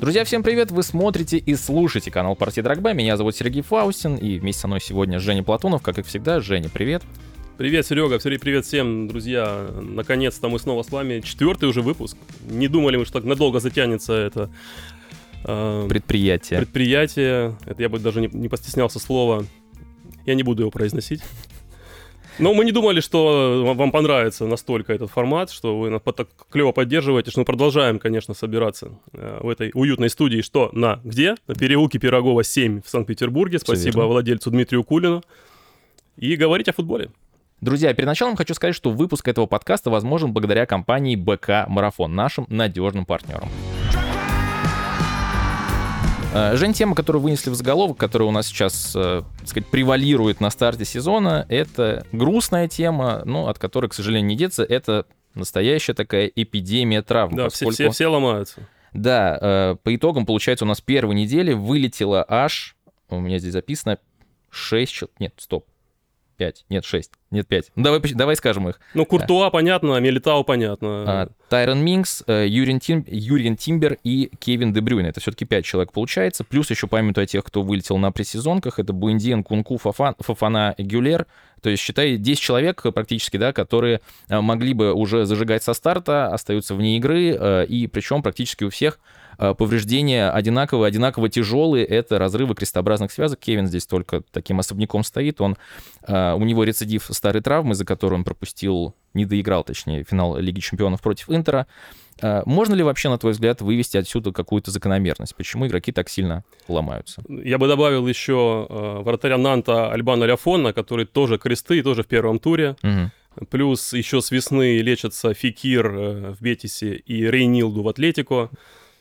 Друзья, всем привет! Вы смотрите и слушаете канал Партии Драгба. Меня зовут Сергей Фаустин, и вместе со мной сегодня Женя Платонов, как и всегда. Женя, привет! Привет, Серега, привет всем, друзья. Наконец-то мы снова с вами. Четвертый уже выпуск. Не думали мы, что так надолго затянется это э, предприятие. Предприятие. Это я бы даже не, не постеснялся слова. Я не буду его произносить. Но мы не думали, что вам понравится настолько этот формат, что вы нас так клево поддерживаете, что мы продолжаем, конечно, собираться э, в этой уютной студии. Что на где? На переулке Пирогова 7 в Санкт-Петербурге. Спасибо владельцу Дмитрию Кулину. И говорить о футболе. Друзья, перед началом хочу сказать, что выпуск этого подкаста возможен благодаря компании БК Марафон, нашим надежным партнерам. Э, Жень, тема, которую вынесли в заголовок, которая у нас сейчас, э, так сказать, превалирует на старте сезона, это грустная тема, но от которой, к сожалению, не деться, это настоящая такая эпидемия травм. Да, поскольку... все, все, все ломаются. Да, э, по итогам, получается, у нас первой недели вылетело аж, у меня здесь записано, 6, нет, стоп, 5, нет, 6, нет, 5. Ну, давай, давай скажем их. Ну, Куртуа понятно, Мелитау понятно. А, Тайрон Минкс, э, Юрин, Тим, Юрин Тимбер и Кевин Дебрюин. Это все-таки 5 человек получается. Плюс еще памятаю о тех, кто вылетел на пресезонках. Это Буэндиен, Кунку, Фафан, Фафана Гюлер. То есть, считай, 10 человек практически, да, которые э, могли бы уже зажигать со старта, остаются вне игры, э, и причем практически у всех повреждения одинаковые, одинаково тяжелые, это разрывы крестообразных связок. Кевин здесь только таким особняком стоит. Он, э, у него рецидив старой травмы, за которую он пропустил, не доиграл, точнее, финал Лиги Чемпионов против Интера. Э, можно ли вообще, на твой взгляд, вывести отсюда какую-то закономерность? Почему игроки так сильно ломаются? Я бы добавил еще вратаря Нанта Альбана Ляфона, который тоже кресты, тоже в первом туре. Угу. Плюс еще с весны лечатся Фикир в Бетисе и Рейнилду в Атлетико.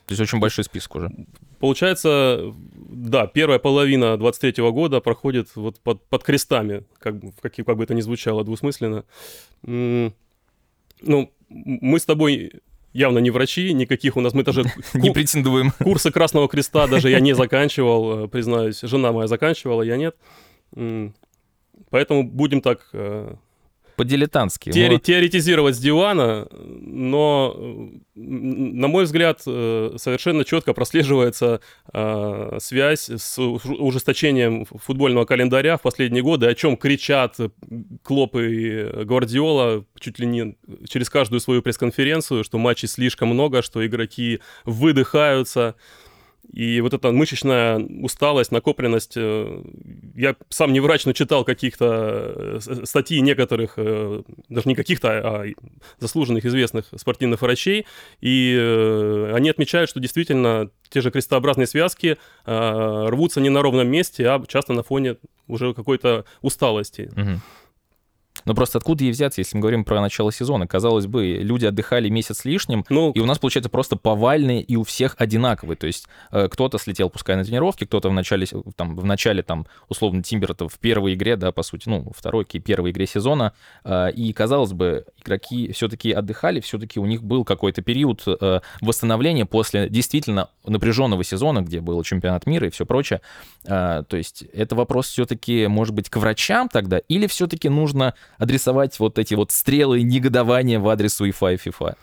То есть очень большой список уже. Получается, да, первая половина 23 -го года проходит вот под, под крестами, как, как, как бы это ни звучало двусмысленно. Ну, мы с тобой явно не врачи, никаких у нас, мы даже... Не претендуем. Курсы Красного Креста даже я не заканчивал, э, признаюсь. Жена моя заканчивала, я нет. Поэтому будем так э, по-дилетантски. Теори- но... Теоретизировать с дивана, но, на мой взгляд, э, совершенно четко прослеживается э, связь с ужесточением футбольного календаря в последние годы, о чем кричат Клоп и Гвардиола чуть ли не через каждую свою пресс-конференцию, что матчей слишком много, что игроки выдыхаются. И вот эта мышечная усталость, накопленность, э, я сам не врач, но читал каких-то э, статьи некоторых, э, даже не каких-то, а заслуженных, известных спортивных врачей, и они отмечают, что действительно те же крестообразные связки рвутся не на ровном месте, а часто на фоне уже какой-то усталости. Угу. Но просто откуда ей взяться, если мы говорим про начало сезона? Казалось бы, люди отдыхали месяц лишним, ну, и у нас получается просто повальные и у всех одинаковые. То есть э, кто-то слетел, пускай на тренировке, кто-то в начале, там, в начале, там, условно, Тимбер это в первой игре, да, по сути, ну, второй, первой игре сезона. Э, и, казалось бы, игроки все-таки отдыхали, все-таки у них был какой-то период э, восстановления после действительно напряженного сезона, где был чемпионат мира и все прочее. Э, то есть это вопрос все-таки, может быть, к врачам тогда, или все-таки нужно адресовать вот эти вот стрелы негодования в адрес УЕФА и ФИФА?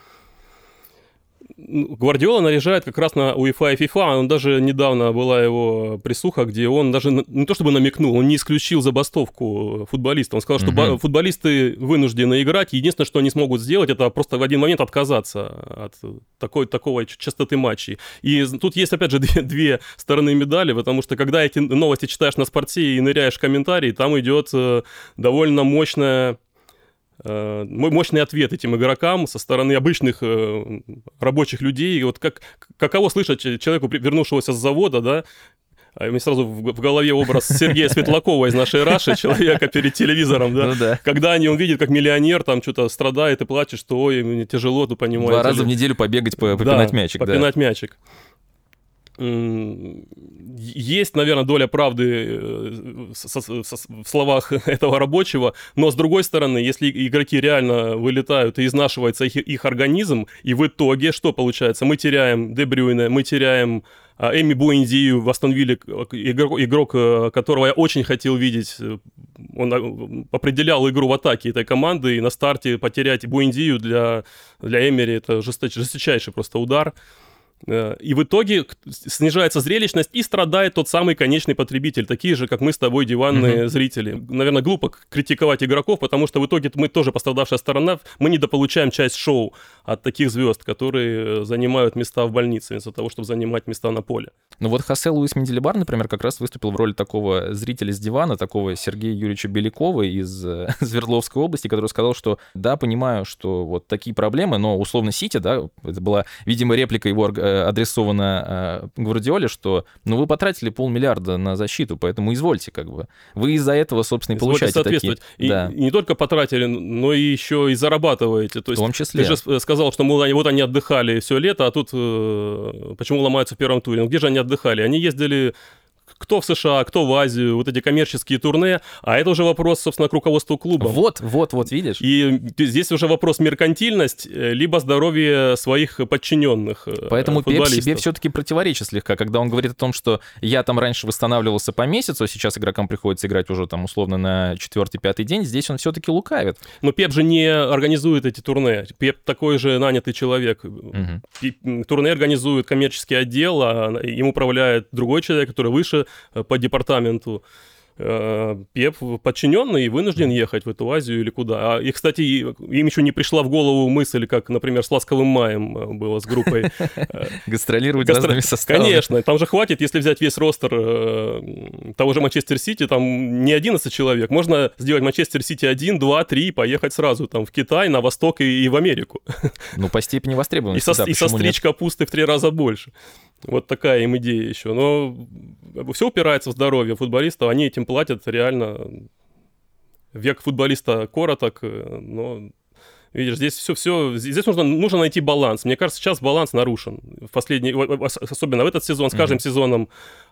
Гвардиола наряжает как раз на УЕФА и ФИФА. Он даже недавно была его присуха, где он даже не то чтобы намекнул, он не исключил забастовку футболистов. Он сказал, что угу. футболисты вынуждены играть. Единственное, что они смогут сделать, это просто в один момент отказаться от такой, такого частоты матчей. И тут есть, опять же, две, две стороны медали, потому что когда эти новости читаешь на спорте и ныряешь в комментарии, там идет э, довольно мощная Э, мощный ответ этим игрокам со стороны обычных э, рабочих людей. Вот как, каково слышать человеку, вернувшегося с завода, да, а мне сразу в, голове образ Сергея Светлакова из нашей Раши, человека перед телевизором, да? Ну, да. Когда они увидят, как миллионер там что-то страдает и плачет, что ой, мне тяжело, ты понимаешь. Два раза в неделю побегать, попинать да, мячик. Попинать да. мячик есть, наверное, доля правды э, в словах этого рабочего, но с другой стороны, если игроки реально вылетают и изнашивается их, их организм, и в итоге что получается? Мы теряем Дебрюйна, мы теряем а, Эми Буэндию в Астон Вилле, игрок, игрок, э, которого я очень хотел видеть. Он э, определял игру в атаке этой команды, и на старте потерять Буэндию для, для Эмери это жесточайший просто удар. Э, и в итоге снижается зрелищность и страдает тот самый конечный потребитель, такие же, как мы с тобой, диванные mm-hmm. зрители. Наверное, глупо критиковать игроков, потому что в итоге мы тоже пострадавшая сторона, мы недополучаем часть шоу от таких звезд, которые занимают места в больнице, вместо того, чтобы занимать места на поле. Ну вот Хосе Луис Менделебар, например, как раз выступил в роли такого зрителя с дивана, такого Сергея Юрьевича Белякова из э, Свердловской области, который сказал, что да, понимаю, что вот такие проблемы, но условно Сити, да, это была, видимо, реплика его э, адресована э, Гвардиоле, что ну вы потратили полмиллиарда на защиту, поэтому извольте как бы. Вы из-за этого, собственно, и получаете соответствовать. такие... И, да. не только потратили, но и еще и зарабатываете. То есть, в том числе. Ты же сказал, что мол, вот они отдыхали все лето, а тут э, почему ломаются в первом туре? Ну где же они отдыхали? Они ездили кто в США, кто в Азию, вот эти коммерческие турне, а это уже вопрос, собственно, к руководству клуба. Вот, вот, вот, видишь. И здесь уже вопрос меркантильность, э, либо здоровье своих подчиненных э, Поэтому Пеп себе все-таки противоречит слегка, когда он говорит о том, что я там раньше восстанавливался по месяцу, а сейчас игрокам приходится играть уже там условно на четвертый-пятый день, здесь он все-таки лукавит. Но Пеп же не организует эти турне. Пеп такой же нанятый человек. Угу. Турне организует коммерческий отдел, а им управляет другой человек, который выше Э, по департаменту. Э, Пеп подчиненный и вынужден ехать в эту Азию или куда. А, и, кстати, им еще не пришла в голову мысль, как, например, с «Ласковым маем» э, было с группой. Гастролировать разными составами. Конечно, там же хватит, если взять весь ростер того же Манчестер Сити, там не 11 человек. Можно сделать Манчестер Сити 1, 2, 3 и поехать сразу там в Китай, на восток и, в Америку. Ну, по степени востребованности, И со, и со стричь капусты в три раза больше. Вот такая им идея еще. Но все упирается в здоровье футболистов. Они этим платят реально. Век футболиста короток, но Видишь, здесь все, все, здесь нужно, нужно найти баланс. Мне кажется, сейчас баланс нарушен. В последний, особенно в этот сезон, с каждым mm-hmm. сезоном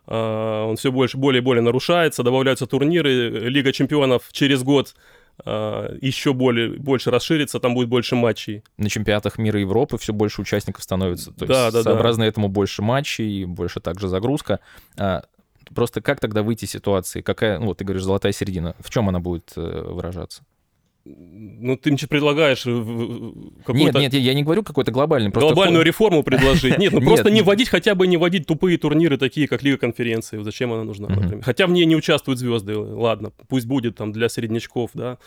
э, он все больше, более и более нарушается, добавляются турниры. Лига чемпионов через год еще более, больше расширится, там будет больше матчей. На чемпионатах мира и Европы все больше участников становится. То да, есть да, сообразно да. этому больше матчей, больше также загрузка. А, просто как тогда выйти из ситуации? Какая, ну вот ты говоришь, золотая середина, в чем она будет э, выражаться? Ну, ты мне предлагаешь Нет, нет, я не говорю какой-то глобальный. Глобальную фон... реформу предложить. Нет, ну просто не вводить, хотя бы не вводить тупые турниры, такие как Лига конференции. Зачем она нужна, например? Хотя в ней не участвуют звезды, ладно, пусть будет там для среднячков, да.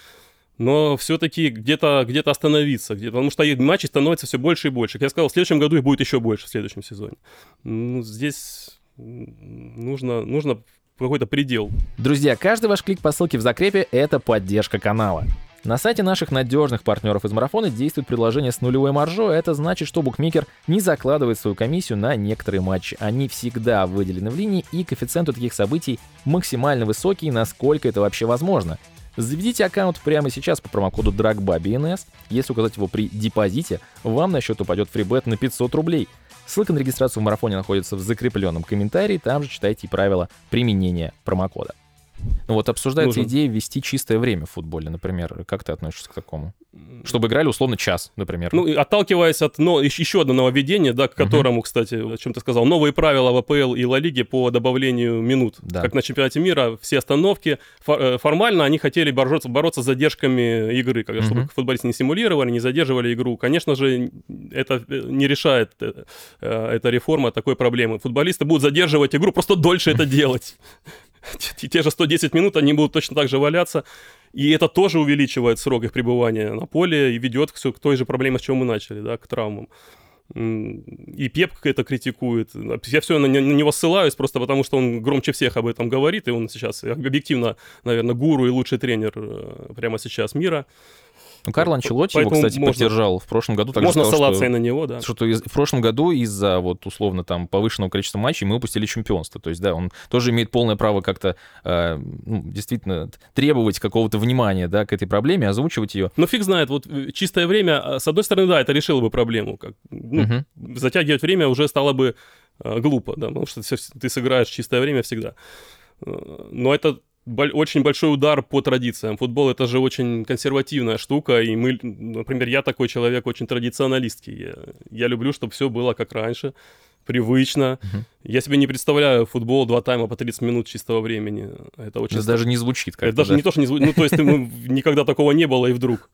Но все-таки где-то где остановиться, где потому что матчей становится все больше и больше. Как я сказал, в следующем году их будет еще больше в следующем сезоне. Ну, здесь нужно, нужно какой-то предел. Друзья, каждый ваш клик по ссылке в закрепе — это поддержка канала. На сайте наших надежных партнеров из марафона действует предложение с нулевой маржой. Это значит, что букмекер не закладывает свою комиссию на некоторые матчи. Они всегда выделены в линии, и коэффициент у таких событий максимально высокий, насколько это вообще возможно. Заведите аккаунт прямо сейчас по промокоду DRAGBA Если указать его при депозите, вам на счет упадет фрибет на 500 рублей. Ссылка на регистрацию в марафоне находится в закрепленном комментарии, там же читайте правила применения промокода. Ну вот обсуждается Нужен. идея ввести чистое время в футболе, например. Как ты относишься к такому? Чтобы играли условно час, например. Ну, отталкиваясь от но, еще одного нововведения, да, к которому, uh-huh. кстати, о чем ты сказал, новые правила в АПЛ и Ла Лиге по добавлению минут. Да. Как на чемпионате мира, все остановки. Э, формально они хотели бороться, бороться с задержками игры, когда, uh-huh. чтобы футболисты не симулировали, не задерживали игру. Конечно же, это э, не решает э, эта реформа такой проблемы. Футболисты будут задерживать игру, просто дольше это делать. те же 110 минут они будут точно так же валяться. И это тоже увеличивает срок их пребывания на поле и ведет к, к той же проблеме, с чего мы начали, да, к травмам. И Пеп это критикует. Я все на него ссылаюсь просто потому, что он громче всех об этом говорит, и он сейчас объективно, наверное, гуру и лучший тренер э, прямо сейчас мира. Ну, Карл Анчелотти его, кстати, можно, поддержал в прошлом году. Можно сказал, ссылаться что, и на него, да. Что из, в прошлом году из-за вот условно там повышенного количества матчей мы упустили чемпионство. То есть, да, он тоже имеет полное право как-то э, ну, действительно требовать какого-то внимания, да, к этой проблеме, озвучивать ее. Ну, фиг знает, вот э, чистое время, а, с одной стороны, да, это решило бы проблему. Как, ну, угу. Затягивать время уже стало бы э, глупо, да, потому что ты, ты сыграешь чистое время всегда. Э, но это очень большой удар по традициям. Футбол это же очень консервативная штука, и мы, например, я такой человек очень традиционалистский. Я, я люблю, чтобы все было как раньше, привычно. Угу. Я себе не представляю футбол два тайма по 30 минут чистого времени. Это очень. Это даже не звучит как Это даже да? не то, что не звучит. Ну, то есть никогда такого не было, и вдруг.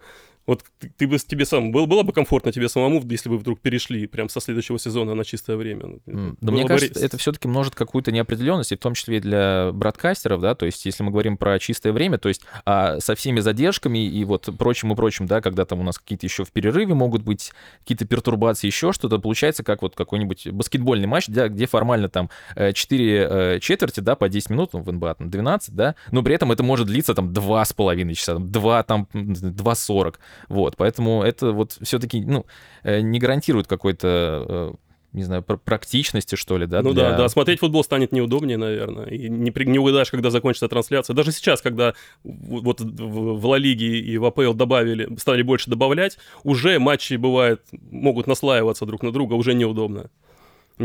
Вот ты, ты бы тебе сам было, было бы комфортно тебе самому, если бы вдруг перешли прям со следующего сезона на чистое время. Mm. Да мне кажется, бы... это все-таки может какую-то неопределенность, и в том числе и для бродкастеров, да, то есть если мы говорим про чистое время, то есть а со всеми задержками и вот прочим и прочим, да, когда там у нас какие-то еще в перерыве могут быть какие-то пертурбации, еще что-то, получается как вот какой-нибудь баскетбольный матч, да, где формально там 4 э, э, четверти, да, по 10 минут, ну, в НБА там 12, да, но при этом это может длиться там 2,5 часа, 2 там 2,40. Вот, поэтому это вот все-таки, ну, э, не гарантирует какой-то э, не знаю, практичности, что ли, да? Ну для... да, да, смотреть футбол станет неудобнее, наверное, и не, не угадаешь, когда закончится трансляция. Даже сейчас, когда вот в Ла Лиге и в АПЛ добавили, стали больше добавлять, уже матчи, бывает, могут наслаиваться друг на друга, уже неудобно.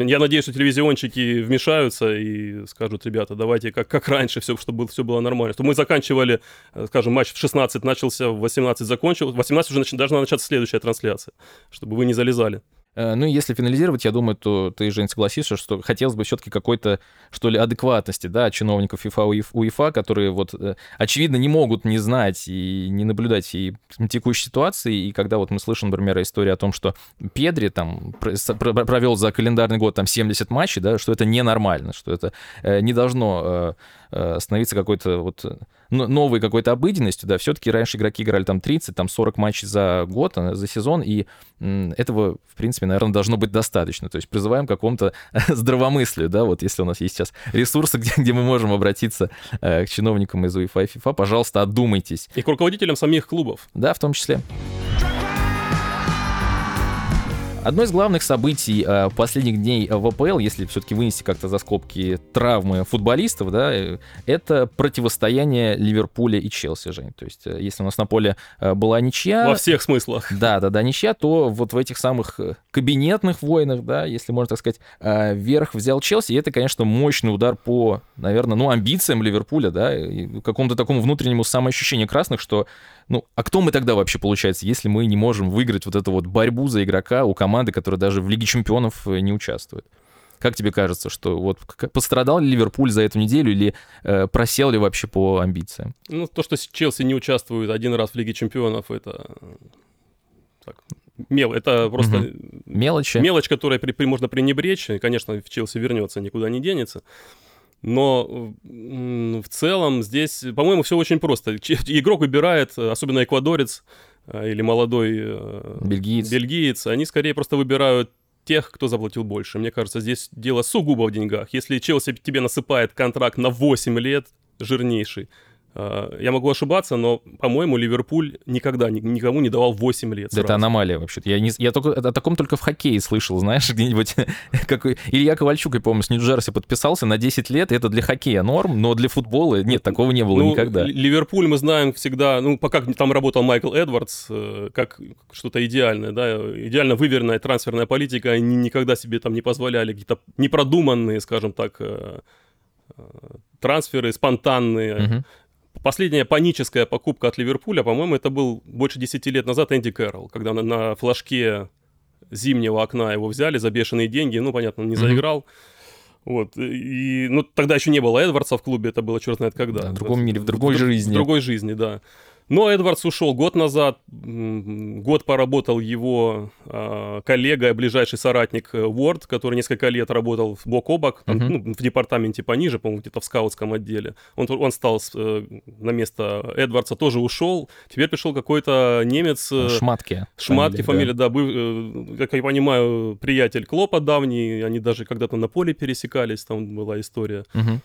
Я надеюсь, что телевизионщики вмешаются и скажут, ребята, давайте как, как раньше, все, чтобы все было нормально. Что мы заканчивали, э, скажем, матч в 16 начался, в 18 закончил, в 18 уже нач... должна начаться следующая трансляция, чтобы вы не залезали. Э, ну, если финализировать, я думаю, то ты, Жень, согласишься, что хотелось бы все-таки какой-то, что ли, адекватности, да, чиновников ФИФА и УЕФА, которые вот, э, очевидно, не могут не знать и не наблюдать всей текущей ситуации. И когда вот мы слышим, например, историю о том, что Педри там провел за календарный год там 70 матчей, да, что это ненормально, что это э, не должно становиться какой-то вот новой какой-то обыденностью, да, все-таки раньше игроки играли там 30, там 40 матчей за год, за сезон, и этого, в принципе, наверное, должно быть достаточно. То есть призываем к какому-то здравомыслию, да, вот если у нас есть сейчас ресурсы, где, где мы можем обратиться э, к чиновникам из УЕФА и ФИФА, пожалуйста, одумайтесь. И к руководителям самих клубов. Да, в том числе. Одно из главных событий э, последних дней в АПЛ, если все-таки вынести как-то за скобки травмы футболистов, да, э, это противостояние Ливерпуля и Челси, Жень. То есть, э, если у нас на поле была ничья... Во всех смыслах. Да, да, да, ничья, то вот в этих самых кабинетных войнах, да, если можно так сказать, вверх взял Челси, и это, конечно, мощный удар по, наверное, ну, амбициям Ливерпуля, да, какому-то такому внутреннему самоощущению красных, что ну, а кто мы тогда вообще, получается, если мы не можем выиграть вот эту вот борьбу за игрока у команды, которая даже в Лиге чемпионов э, не участвует? Как тебе кажется, что вот пострадал ли Ливерпуль за эту неделю или э, просел ли вообще по амбициям? Ну, то, что Челси не участвует один раз в Лиге чемпионов, это так, мел, это просто угу. мелочи. Мелочь, которой при, при, можно пренебречь. И, конечно, в Челси вернется, никуда не денется. Но в целом здесь, по-моему, все очень просто. Игрок выбирает, особенно эквадорец э, или молодой э, бельгиец. бельгиец, они скорее просто выбирают тех, кто заплатил больше. Мне кажется, здесь дело сугубо в деньгах. Если Челси тебе насыпает контракт на 8 лет, жирнейший, Э, я могу ошибаться, но, по-моему, Ливерпуль никогда никому не давал 8 лет. Да это аномалия вообще-то. Я, не, я только, о таком только в хоккее слышал, знаешь, где-нибудь. какой Илья Ковальчук, я помню, с Нью-Джерси подписался на 10 лет, это для хоккея норм, но для футбола нет, такого не было ну, никогда. Ливерпуль мы знаем всегда, ну, пока там работал Майкл Эдвардс, э, как что-то идеальное, да, идеально выверенная трансферная политика, они никогда себе там не позволяли какие-то непродуманные, скажем так, э, трансферы спонтанные, угу. Последняя паническая покупка от Ливерпуля, по-моему, это был больше 10 лет назад Энди Кэрролл, когда на, на флажке зимнего окна его взяли за бешеные деньги, ну, понятно, он не заиграл. Вот, и, ну, тогда еще не было Эдвардса в клубе, это было черт знает когда. Да, в другом мире, в другой в, жизни. В другой жизни, да. Но Эдвардс ушел год назад, год поработал его э, коллега, ближайший соратник Уорд, который несколько лет работал бок о бок, там, uh-huh. ну, в департаменте пониже, по-моему, где-то в скаутском отделе. Он, он стал э, на место Эдвардса, тоже ушел. Теперь пришел какой-то немец... Э, Шматки. Шматки фамилия, фамилия да, да э, как я понимаю, приятель Клопа давний, они даже когда-то на поле пересекались, там была история. Uh-huh.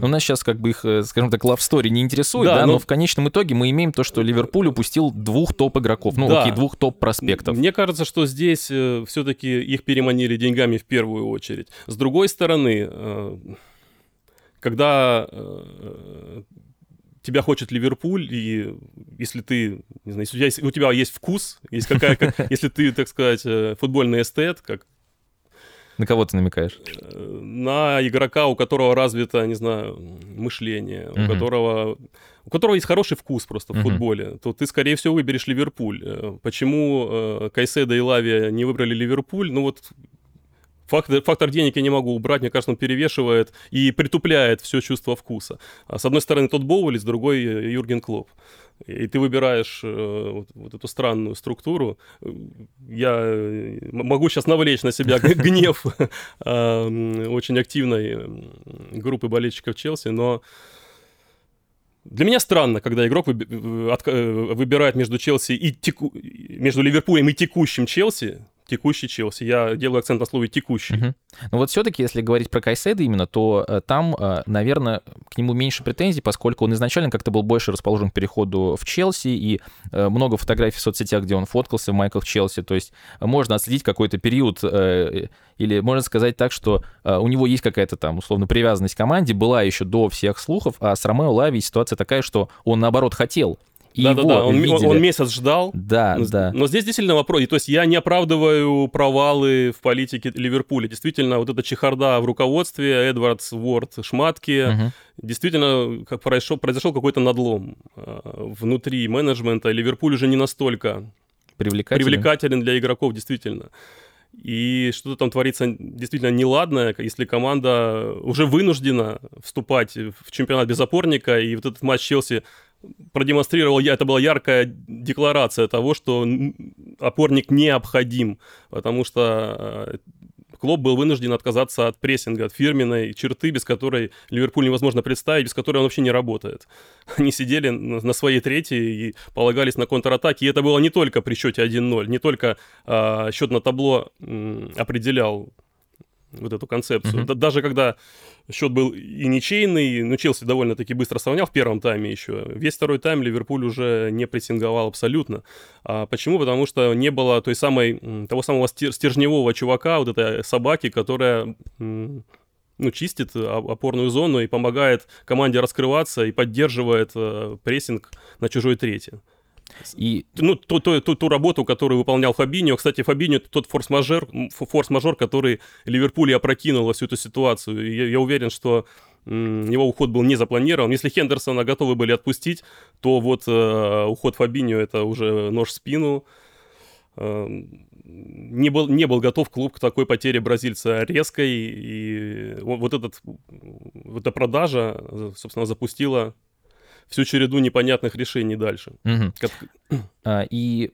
У нас сейчас как бы их, э, скажем так, love story не интересует, да, да но... но в конечном итоге мы имеем то, что Ливерпуль упустил двух топ-игроков, ну, да. окей, двух топ-проспектов. Мне кажется, что здесь э, все-таки их переманили деньгами в первую очередь. С другой стороны, э, когда э, тебя хочет Ливерпуль, и если ты, не знаю, если у тебя, у тебя есть вкус, есть какая, если ты, так сказать, футбольный эстет, как на кого ты намекаешь? На игрока, у которого развито, не знаю, мышление, у которого у которого есть хороший вкус просто в футболе, то ты, скорее всего, выберешь Ливерпуль. Э, почему э, Кайседа и Лавия не выбрали Ливерпуль? Ну вот Фактор, фактор денег я не могу убрать, мне кажется, он перевешивает и притупляет все чувство вкуса. А с одной стороны тот Боуэль, с другой Юрген Клоп. И ты выбираешь э, вот, вот эту странную структуру. Я э, могу сейчас навлечь на себя гнев э, очень активной группы болельщиков Челси, но для меня странно, когда игрок выбирает между Челси и теку... между Ливерпулем и текущим Челси, текущий Челси. Я делаю акцент на слове текущий. Угу. Ну вот все-таки, если говорить про Кайседа именно, то э, там, э, наверное, к нему меньше претензий, поскольку он изначально как-то был больше расположен к переходу в Челси, и э, много фотографий в соцсетях, где он фоткался в майках Челси. То есть можно отследить какой-то период, э, или можно сказать так, что э, у него есть какая-то там, условно, привязанность к команде, была еще до всех слухов, а с Ромео Лави ситуация такая, что он, наоборот, хотел да-да-да, он, он, он месяц ждал. Да, но, да. Но здесь действительно вопрос. То есть я не оправдываю провалы в политике Ливерпуля. Действительно, вот эта чехарда в руководстве, Эдвардс, Уорд, Шматки, угу. действительно как произошел, произошел какой-то надлом э, внутри менеджмента. Ливерпуль уже не настолько привлекателен, привлекателен для игроков, действительно. И что-то там творится действительно неладное, если команда уже вынуждена вступать в чемпионат без опорника, и вот этот матч Челси продемонстрировал, это была яркая декларация того, что опорник необходим, потому что э, Клоп был вынужден отказаться от прессинга, от фирменной черты, без которой Ливерпуль невозможно представить, без которой он вообще не работает. Они сидели на своей третьей и полагались на контратаки, и это было не только при счете 1-0, не только а, счет на табло м, определял вот эту концепцию. Mm-hmm. Даже когда счет был и ничейный, но Челси довольно-таки быстро сравнял в первом тайме еще. Весь второй тайм Ливерпуль уже не прессинговал абсолютно. А почему? Потому что не было той самой, того самого стержневого чувака, вот этой собаки, которая ну, чистит опорную зону и помогает команде раскрываться и поддерживает э, прессинг на чужой трети. И... Ну, ту, ту, ту, ту работу, которую выполнял Фабиньо. Кстати, Фабиньо тот форс-мажор, форс-мажор, который Ливерпуль и опрокинул всю эту ситуацию. И я, я уверен, что его уход был не запланирован. Если Хендерсона готовы были отпустить, то вот э, уход Фабиньо это уже нож в спину. Э, не был, не был готов клуб к такой потере бразильца резкой. И вот, этот, вот эта продажа, собственно, запустила всю череду непонятных решений дальше. Угу. Как... А, и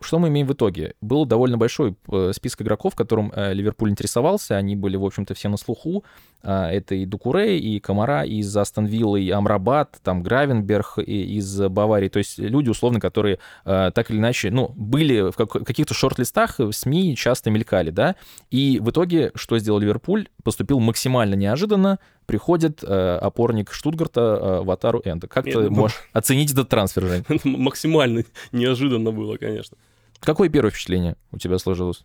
что мы имеем в итоге? Был довольно большой э, список игроков, которым э, Ливерпуль интересовался. Они были, в общем-то, все на слуху. А, это и Дукуре, и Камара из Астон Виллы, и Амрабат, там Гравенберг из Баварии. То есть люди, условно, которые э, так или иначе, ну, были в каких-то шорт-листах, в СМИ часто мелькали, да. И в итоге, что сделал Ливерпуль? Поступил максимально неожиданно. Приходит опорник Штутгарта Ватару Энда. Как Нет, ты ну... можешь оценить этот трансфер, Жень? Максимально неожиданно было, конечно. Какое первое впечатление у тебя сложилось?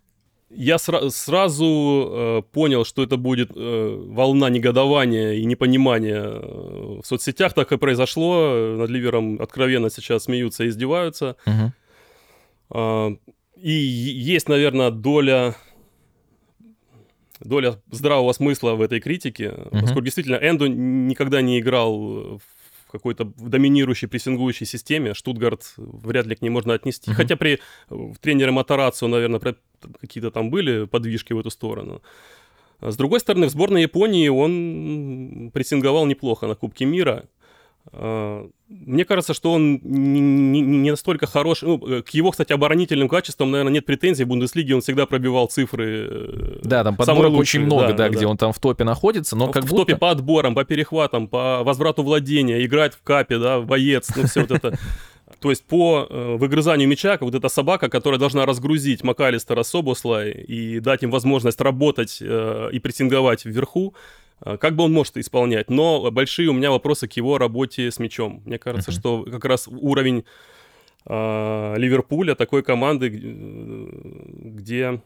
Я сра- сразу э, понял, что это будет э, волна негодования и непонимания э, в соцсетях. Так и произошло. Над Ливером откровенно сейчас смеются и издеваются. Uh-huh. Э, и есть, наверное, доля доля здравого смысла в этой критике, uh-huh. поскольку действительно Энду никогда не играл в какой-то доминирующей прессингующей системе Штутгарт вряд ли к ней можно отнести. Uh-huh. Хотя при в тренере Матарацу, наверное, какие-то там были подвижки в эту сторону. С другой стороны, в сборной Японии он прессинговал неплохо на Кубке мира. А, мне кажется, что он не, настолько хорош. Ну, к его, кстати, оборонительным качествам, наверное, нет претензий. В Бундеслиге он всегда пробивал цифры. Э, да, там подборок очень много, да, да, да, где он там в топе находится, но в, как в будто... топе по отборам, по перехватам, по возврату владения, играет в капе, да, боец, ну все вот это. То есть по э, выгрызанию мяча, как вот эта собака, которая должна разгрузить Макалистера Собослай и дать им возможность работать э, и прессинговать вверху, Э, как бы он может исполнять? Но большие у меня вопросы к его работе с мячом. Мне кажется, uh-huh. что как раз уровень э, Ливерпуля, такой команды, где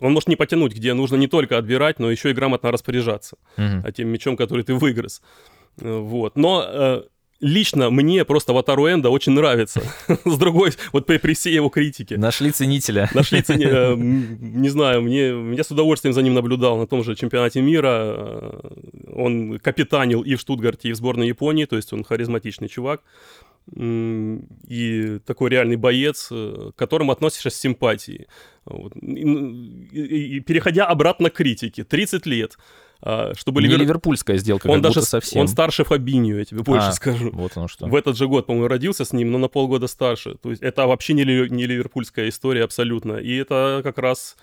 он может не потянуть, где нужно не только отбирать, но еще и грамотно распоряжаться uh-huh. тем мячом, который ты выигрыз. Э, вот. Но э, лично мне просто Ватару Энда очень нравится. С другой, вот при, при всей его критике. Нашли ценителя. Нашли ценителя. Э, не знаю, мне, я с удовольствием за ним наблюдал на том же чемпионате мира. Э, он капитанил и в Штутгарте, и в сборной Японии, то есть он харизматичный чувак. и такой реальный боец, к которому относишься с симпатией. Вот. И, и, и переходя обратно к критике, 30 лет, чтобы Не Ливер... ливерпульская сделка, он даже совсем. Он старше Фабиньо, я тебе больше а, скажу. Вот оно что. В этот же год, по-моему, родился с ним, но на полгода старше. То есть это вообще не, ли... не ливерпульская история абсолютно. И это как раз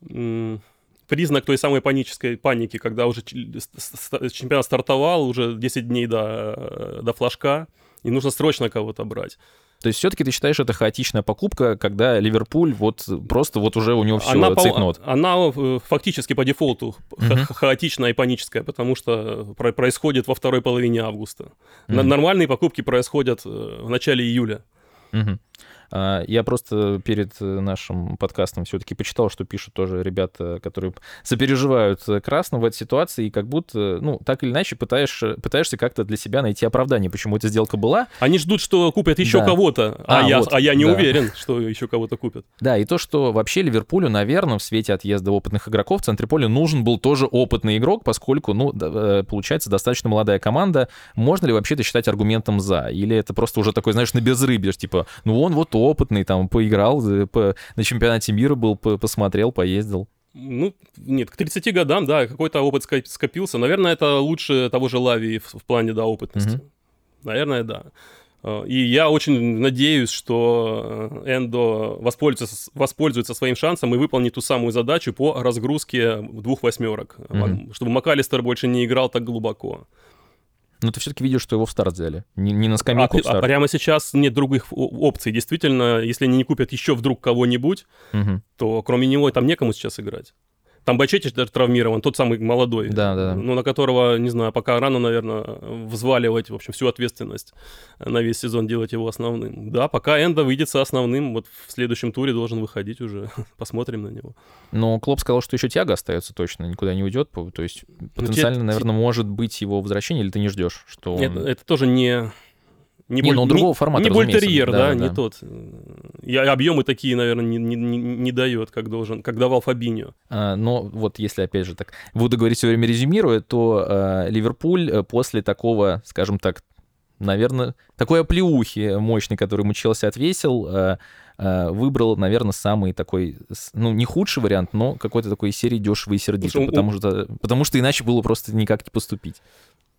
признак той самой панической паники, когда уже чемпионат стартовал, уже 10 дней до, до флажка, и нужно срочно кого-то брать. То есть все-таки ты считаешь, это хаотичная покупка, когда Ливерпуль вот просто вот уже у него все она, цикнот? Она э, фактически по дефолту угу. хаотичная и паническая, потому что происходит во второй половине августа. Угу. Нормальные покупки происходят э, в начале июля. Угу. А, я просто перед э, нашим подкастом все-таки почитал, что пишут тоже ребята, которые сопереживают э, Красну в этой ситуации, и как будто, ну, так или иначе пытаешь, пытаешься как-то для себя найти оправдание, почему эта сделка была. Они ждут, что купят еще да. кого-то, а, а, я, вот, а я не да. уверен, что еще кого-то купят. Да, и то, что вообще Ливерпулю, наверное, в свете отъезда опытных игроков в центре поля нужен был тоже опытный игрок, поскольку, ну, э, получается, достаточно молодая команда. Можно ли вообще это считать аргументом за? Или это просто уже такой, знаешь, на безрыбье, типа, ну, он вот опытный, там, поиграл, по, на чемпионате мира был, по, посмотрел, поездил. Ну, нет, к 30 годам, да, какой-то опыт скопился. Наверное, это лучше того же Лави в, в плане, да, опытности. Mm-hmm. Наверное, да. Э, и я очень надеюсь, что э, Эндо воспользуется, воспользуется своим шансом и выполнит ту самую задачу по разгрузке двух восьмерок, mm-hmm. чтобы МакАлистер больше не играл так глубоко. Но ты все-таки видишь, что его в старт взяли. Не, не на скамейку а, а прямо сейчас нет других опций. Действительно, если они не купят еще вдруг кого-нибудь, угу. то кроме него там некому сейчас играть. Там Бачетич даже травмирован, тот самый молодой. Да, да. Ну, на которого, не знаю, пока рано, наверное, взваливать, в общем, всю ответственность на весь сезон делать его основным. Да, пока Энда выйдет со основным, вот в следующем туре должен выходить уже. Посмотрим на него. Но Клоп сказал, что еще тяга остается точно, никуда не уйдет. То есть ну, потенциально, ну, наверное, может быть его возвращение, или ты не ждешь, что он... это, это тоже не не, не боль... ну, другого формата, Не больтерьер, да, да, да, не тот. И объемы такие, наверное, не, не, не дает, как должен, как давал Фабиньо. А, но вот если, опять же, так буду говорить все время резюмируя, то а, Ливерпуль э, после такого, скажем так, наверное, такой оплеухи мощный, который ему Челси отвесил, а, а, выбрал, наверное, самый такой, ну, не худший вариант, но какой-то такой серии дешевый и сердитый, потому, что, потому что иначе было просто никак не поступить.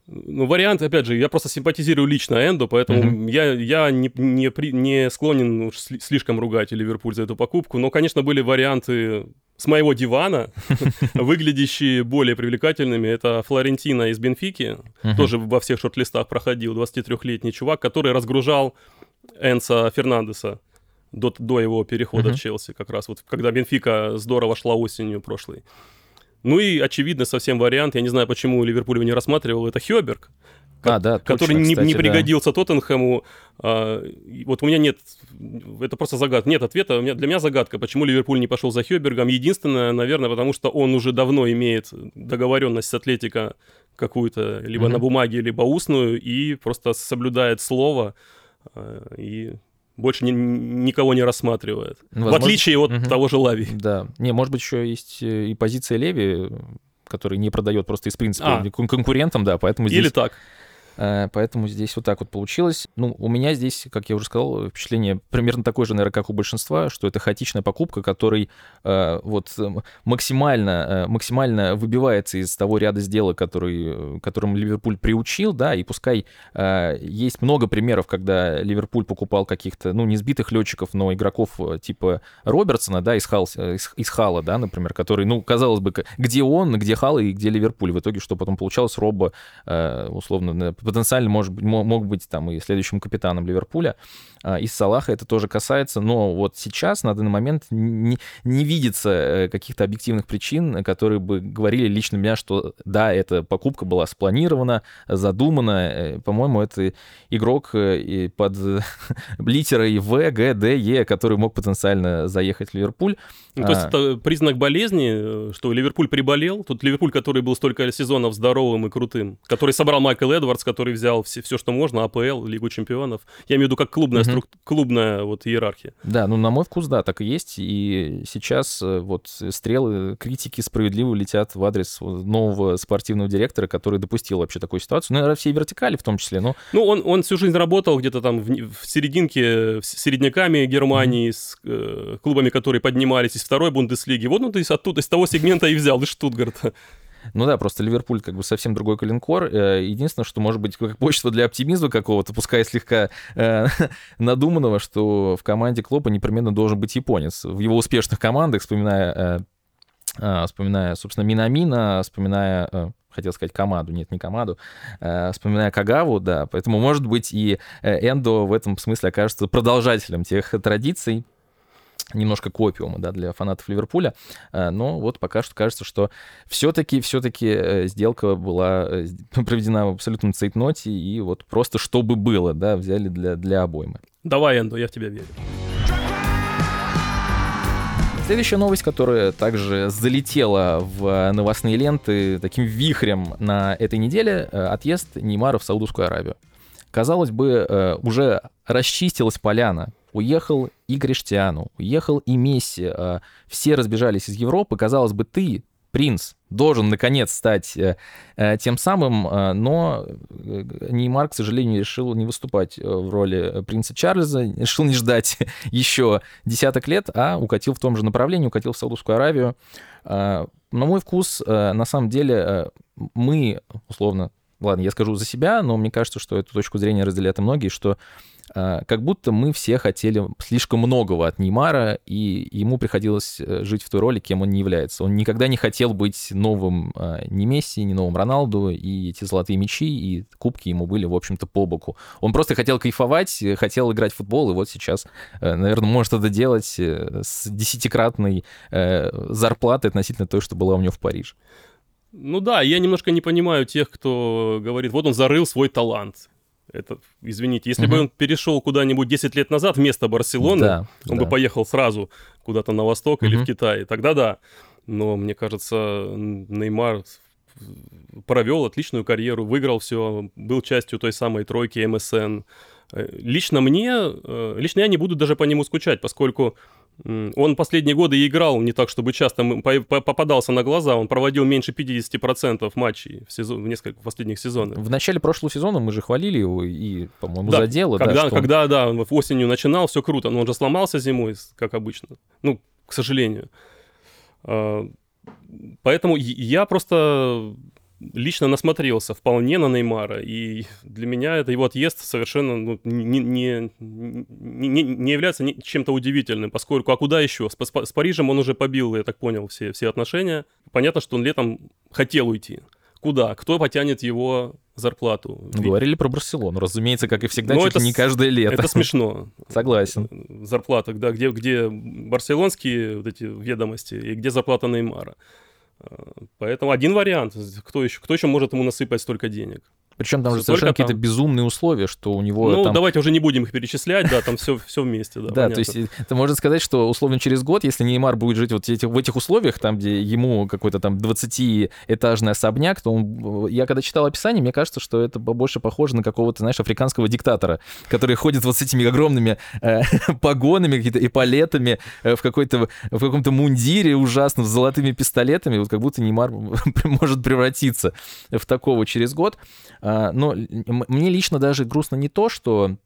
Ну, вариант, опять же, я просто симпатизирую лично Энду, поэтому mm-hmm. я, я не, не, не склонен уж слишком ругать Ливерпуль за эту покупку. Но, конечно, были варианты с моего дивана, выглядящие более привлекательными. Это Флорентина из Бенфики, тоже во всех шорт-листах проходил, 23-летний чувак, который разгружал Энса Фернандеса до, до его перехода в Челси, как раз вот когда Бенфика здорово шла осенью прошлой. Ну и, очевидно, совсем вариант, я не знаю, почему Ливерпуль его не рассматривал, это Хёберг, а, да, который точно, не, кстати, не пригодился да. Тоттенхэму. А, вот у меня нет, это просто загадка, нет ответа. У меня, для меня загадка, почему Ливерпуль не пошел за Хёбергом. Единственное, наверное, потому что он уже давно имеет договоренность с Атлетика какую-то, либо mm-hmm. на бумаге, либо устную, и просто соблюдает слово. А, и больше ни, никого не рассматривает. Возможно... В отличие от угу. того же Лави. Да. Не, может быть, еще есть э, и позиция Леви, который не продает просто из принципа а. конкурентам, да, поэтому здесь... Или так. Э, поэтому здесь вот так вот получилось. Ну, у меня здесь, как я уже сказал, впечатление примерно такое же, наверное, как у большинства, что это хаотичная покупка, который э, вот максимально, э, максимально выбивается из того ряда сделок, который, которым Ливерпуль приучил, да, и пускай есть много примеров, когда Ливерпуль покупал каких-то, ну, не сбитых летчиков, но игроков типа Робертсона, да, из, Хал, из, из Хала, да, например, который, ну, казалось бы, где он, где Хал и где Ливерпуль. В итоге, что потом получалось, Робба, э, условно, потенциально может быть, мог быть там и следующим капитаном Ливерпуля. А, из Салаха это тоже касается, но вот сейчас, на данный момент, не, не видится э, каких-то объективных причин, которые бы говорили лично меня, что да, эта покупка была спланирована, задумана. Э, по-моему, это игрок э, под литерой В, Г, Д, Е, который мог потенциально заехать в Ливерпуль. Ну, то есть а. это признак болезни, что Ливерпуль приболел. Тут Ливерпуль, который был столько сезонов здоровым и крутым, который собрал Майкл Эдвардс, который взял все, все что можно, АПЛ, Лигу чемпионов. Я имею в виду как клубная, угу. струк... клубная вот иерархия. Да, ну на мой вкус, да, так и есть. И сейчас э, вот стрелы критики справедливо летят в адрес нового спортивного директора, который допустил вообще такую ситуацию. Ну, наверное, все вертикали в том числе. Но... Ну, он, он всю жизнь работал где-то там в, в серединке с середняками Германии, mm с э, клубами, которые поднимались из второй Бундеслиги. Вот, ну, то есть оттуда, из того сегмента и взял, из Штутгарта. Ну да, просто Ливерпуль как бы совсем другой коленкор. Э, единственное, что может быть как почва для оптимизма какого-то, пускай слегка э, надуманного, что в команде Клопа непременно должен быть японец. В его успешных командах, вспоминая, э, э, вспоминая собственно, Минамина, вспоминая э, хотел сказать Камаду, нет, не Камаду, э, вспоминая Кагаву, да, поэтому, может быть, и э, Эндо в этом смысле окажется продолжателем тех традиций, немножко к опиума, да, для фанатов Ливерпуля, э, но вот пока что кажется, что все-таки, все-таки э, сделка была э, проведена в абсолютном цейтноте, и вот просто чтобы было, да, взяли для, для обоймы. Давай, Эндо, я в тебя верю. Следующая новость, которая также залетела в новостные ленты таким вихрем на этой неделе, отъезд Неймара в Саудовскую Аравию. Казалось бы, уже расчистилась поляна уехал и Криштиану, уехал и Месси. А, все разбежались из Европы. Казалось бы, ты, принц, должен наконец стать э, э, тем самым, но э, Неймар, к сожалению, решил не выступать в роли принца Чарльза, решил не ждать еще десяток лет, а укатил в том же направлении, укатил в Саудовскую Аравию. На мой вкус, на самом деле, мы, условно, ладно, я скажу за себя, но мне кажется, что эту точку зрения разделяют и многие, что а, как будто мы все хотели слишком многого от Неймара, и ему приходилось э, жить в той роли, кем он не является. Он никогда не хотел быть новым а, ни Месси, ни новым Роналду, и эти золотые мячи, и кубки ему были, в общем-то, по боку. Он просто хотел кайфовать, хотел играть в футбол, и вот сейчас, э, наверное, может это делать э, с десятикратной зарплатой относительно той, что была у него в Париже. Ну да, я немножко не понимаю тех, кто говорит, вот он зарыл свой талант. Это, извините, если угу. бы он перешел куда-нибудь 10 лет назад вместо Барселоны, да, он да. бы поехал сразу куда-то на восток угу. или в Китай, тогда да. Но мне кажется, Неймар провел отличную карьеру, выиграл все, был частью той самой тройки МСН. Э, лично мне, э, лично я не буду даже по нему скучать, поскольку он последние годы играл не так, чтобы часто попадался на глаза. Он проводил меньше 50% матчей в, сезон, в несколько последних сезонов. В начале прошлого сезона мы же хвалили его и, по-моему, да, за дело. Когда, да, когда, он... да, осенью начинал, все круто, но он же сломался зимой, как обычно. Ну, к сожалению. А, поэтому я просто лично насмотрелся вполне на Неймара, и для меня это его отъезд совершенно ну, не, не, не, не является чем-то удивительным, поскольку, а куда еще? С, с, с Парижем он уже побил, я так понял, все, все отношения. Понятно, что он летом хотел уйти. Куда? Кто потянет его зарплату? Говорили про Барселону, разумеется, как и всегда, Но чуть это, не каждое лето. Это смешно. Согласен. Зарплата, да, где, где барселонские вот эти ведомости и где зарплата Неймара. Поэтому один вариант. Кто еще, кто еще может ему насыпать столько денег? Причем там же совершенно какие-то безумные условия, что у него. Ну, там... давайте уже не будем их перечислять, да, там все, все вместе, да. Да, то есть это можно сказать, что условно через год, если Неймар будет жить вот в этих условиях, там, где ему какой-то там 20-этажный особняк, то он... я когда читал описание, мне кажется, что это больше похоже на какого-то, знаешь, африканского диктатора, который ходит вот с этими огромными э, погонами, какие-то эполетами, э, в, какой-то, в каком-то мундире ужасно, с золотыми пистолетами, вот как будто Неймар может превратиться в такого через год. А, но мне лично даже грустно не то, что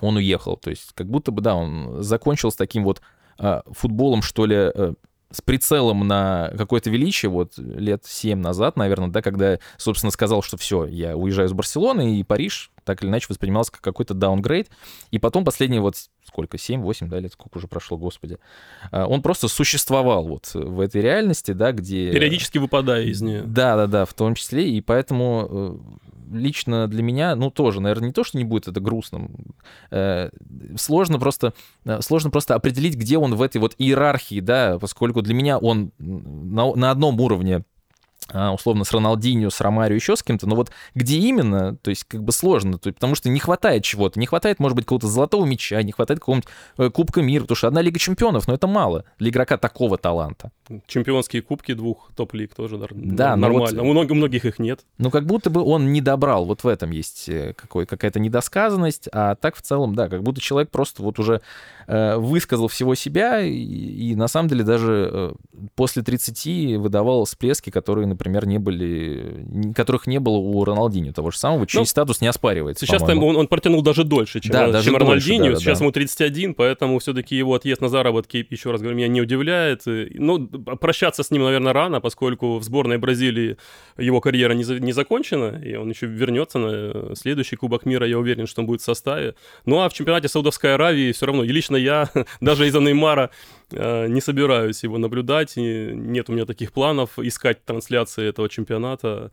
он уехал, то есть как будто бы, да, он закончил с таким вот а, футболом, что ли, э, с прицелом на какое-то величие, вот лет 7 назад, наверное, да, когда, собственно, сказал, что все, я уезжаю из Барселоны, и Париж так или иначе воспринимался как какой-то даунгрейд. И потом последние вот сколько, 7-8, да, лет, сколько уже прошло, господи. А, он просто существовал вот в этой реальности, да, где... Периодически выпадая из нее. Да-да-да, в том числе, и поэтому э, лично для меня, ну, тоже, наверное, не то, что не будет это грустным. Э, сложно просто, э, сложно просто определить, где он в этой вот иерархии, да, поскольку для меня он на, на одном уровне условно, с Роналдиньо, с Ромарио, еще с кем-то, но вот где именно, то есть как бы сложно, то потому что не хватает чего-то, не хватает, может быть, какого-то золотого мяча, не хватает какого-нибудь э, Кубка мира, потому что одна Лига Чемпионов, но это мало для игрока такого таланта. Чемпионские кубки двух топ-лиг тоже да, нормально. Вот, у, многих, у многих их нет. Ну, как будто бы он не добрал, вот в этом есть э, какой, какая-то недосказанность, а так в целом, да, как будто человек просто вот уже э, высказал всего себя, и, и на самом деле даже э, после 30 выдавал всплески, которые, например, не были, которых не было у Роналдини того же самого, чей ну, статус не оспаривается. Сейчас там он, он протянул даже дольше, чем, да, даже чем Рональдинho. Да, сейчас да. ему 31, поэтому все-таки его отъезд на заработки, еще раз говорю, меня не удивляет. Ну, прощаться с ним, наверное, рано, поскольку в сборной Бразилии его карьера не, за, не закончена, и он еще вернется на следующий Кубок мира, я уверен, что он будет в составе. Ну а в чемпионате Саудовской Аравии все равно, и лично я, даже из-за Неймара, э, не собираюсь его наблюдать, нет у меня таких планов искать трансляции этого чемпионата.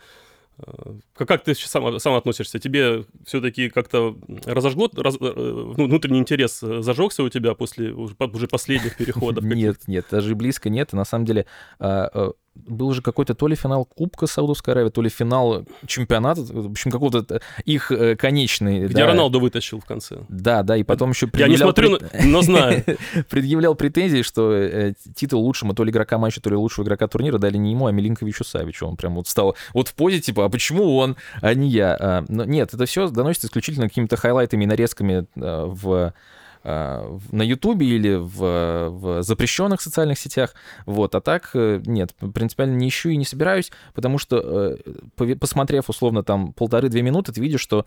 Э, как ты сам, сам относишься? Тебе все-таки как-то разожгло, раз, э, внутренний интерес зажегся у тебя после уже последних переходов? Нет, нет, даже близко нет. И на самом деле а, был уже какой-то то ли финал Кубка Саудовской Аравии, то ли финал чемпионата, в общем, какого-то их э, конечный. Где да. Роналду вытащил в конце. Да, да, и потом еще предъявлял... Я не смотрю, пред... но знаю. предъявлял претензии, что э, титул лучшему то ли игрока матча, то ли лучшего игрока турнира дали не ему, а Милинковичу Савичу. Он прям вот стал вот в позе, типа, а почему он, а не я? А, но нет, это все доносится исключительно какими-то хайлайтами и нарезками в Э, на Ютубе или в, в запрещенных социальных сетях. Вот. А так, э, нет, принципиально не ищу и не собираюсь, потому что, э, посмотрев условно там полторы-две минуты, ты видишь, что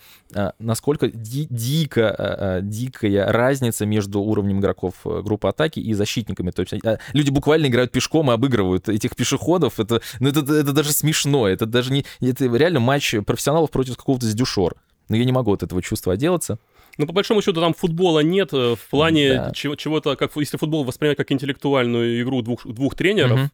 насколько ди дико, дикая разница между уровнем игроков группы атаки и защитниками. То есть люди буквально играют пешком и обыгрывают этих пешеходов. Это, ну, это, это даже смешно. Это даже не... Это реально матч профессионалов против какого-то сдюшор. Но я не могу от этого чувства отделаться. Ну, по большому счету, там футбола нет э, в плане да. чего- чего-то, как если футбол воспринимать как интеллектуальную игру двух, двух тренеров, угу.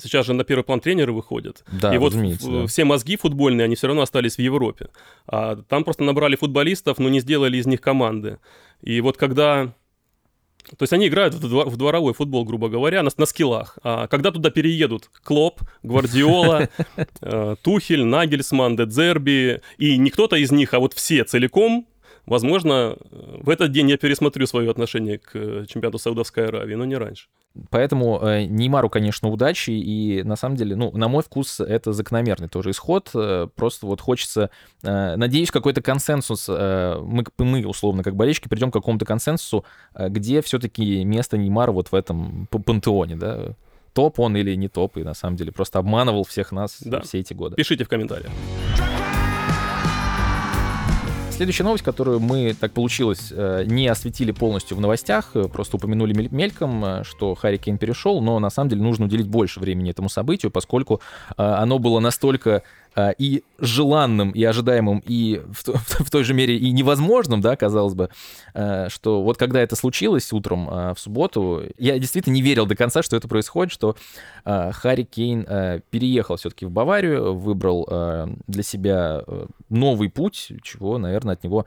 Сейчас же на первый план тренеры выходят. Да, и вот да. все мозги футбольные, они все равно остались в Европе. А там просто набрали футболистов, но не сделали из них команды. И вот когда... То есть они играют в дворовой футбол, грубо говоря, на, на скиллах. А когда туда переедут Клоп, Гвардиола, э, Тухель, Нагельсман, Дедзерби, и не кто-то из них, а вот все целиком Возможно, в этот день я пересмотрю свое отношение к э, чемпионату Саудовской Аравии, но не раньше. Поэтому э, Неймару, конечно, удачи, и на самом деле, ну, на мой вкус, это закономерный тоже исход. Э, просто вот хочется, э, надеюсь, какой-то консенсус, э, мы, мы, условно, как болельщики, придем к какому-то консенсусу, э, где все-таки место Неймара вот в этом пантеоне, да, топ он или не топ, и на самом деле просто обманывал всех нас да. все эти годы. Пишите в комментариях. Следующая новость, которую мы, так получилось, э, не осветили полностью в новостях, э, просто упомянули мельком, э, что Харри Кейн перешел, но на самом деле нужно уделить больше времени этому событию, поскольку оно было настолько и желанным, и ожидаемым, и в, в, той же мере и невозможным, да, казалось бы, а, что вот когда это случилось утром а, в субботу, я действительно не верил до конца, что это происходит, что Харри Кейн переехал все-таки в Баварию, выбрал для себя новый путь, чего, наверное, от него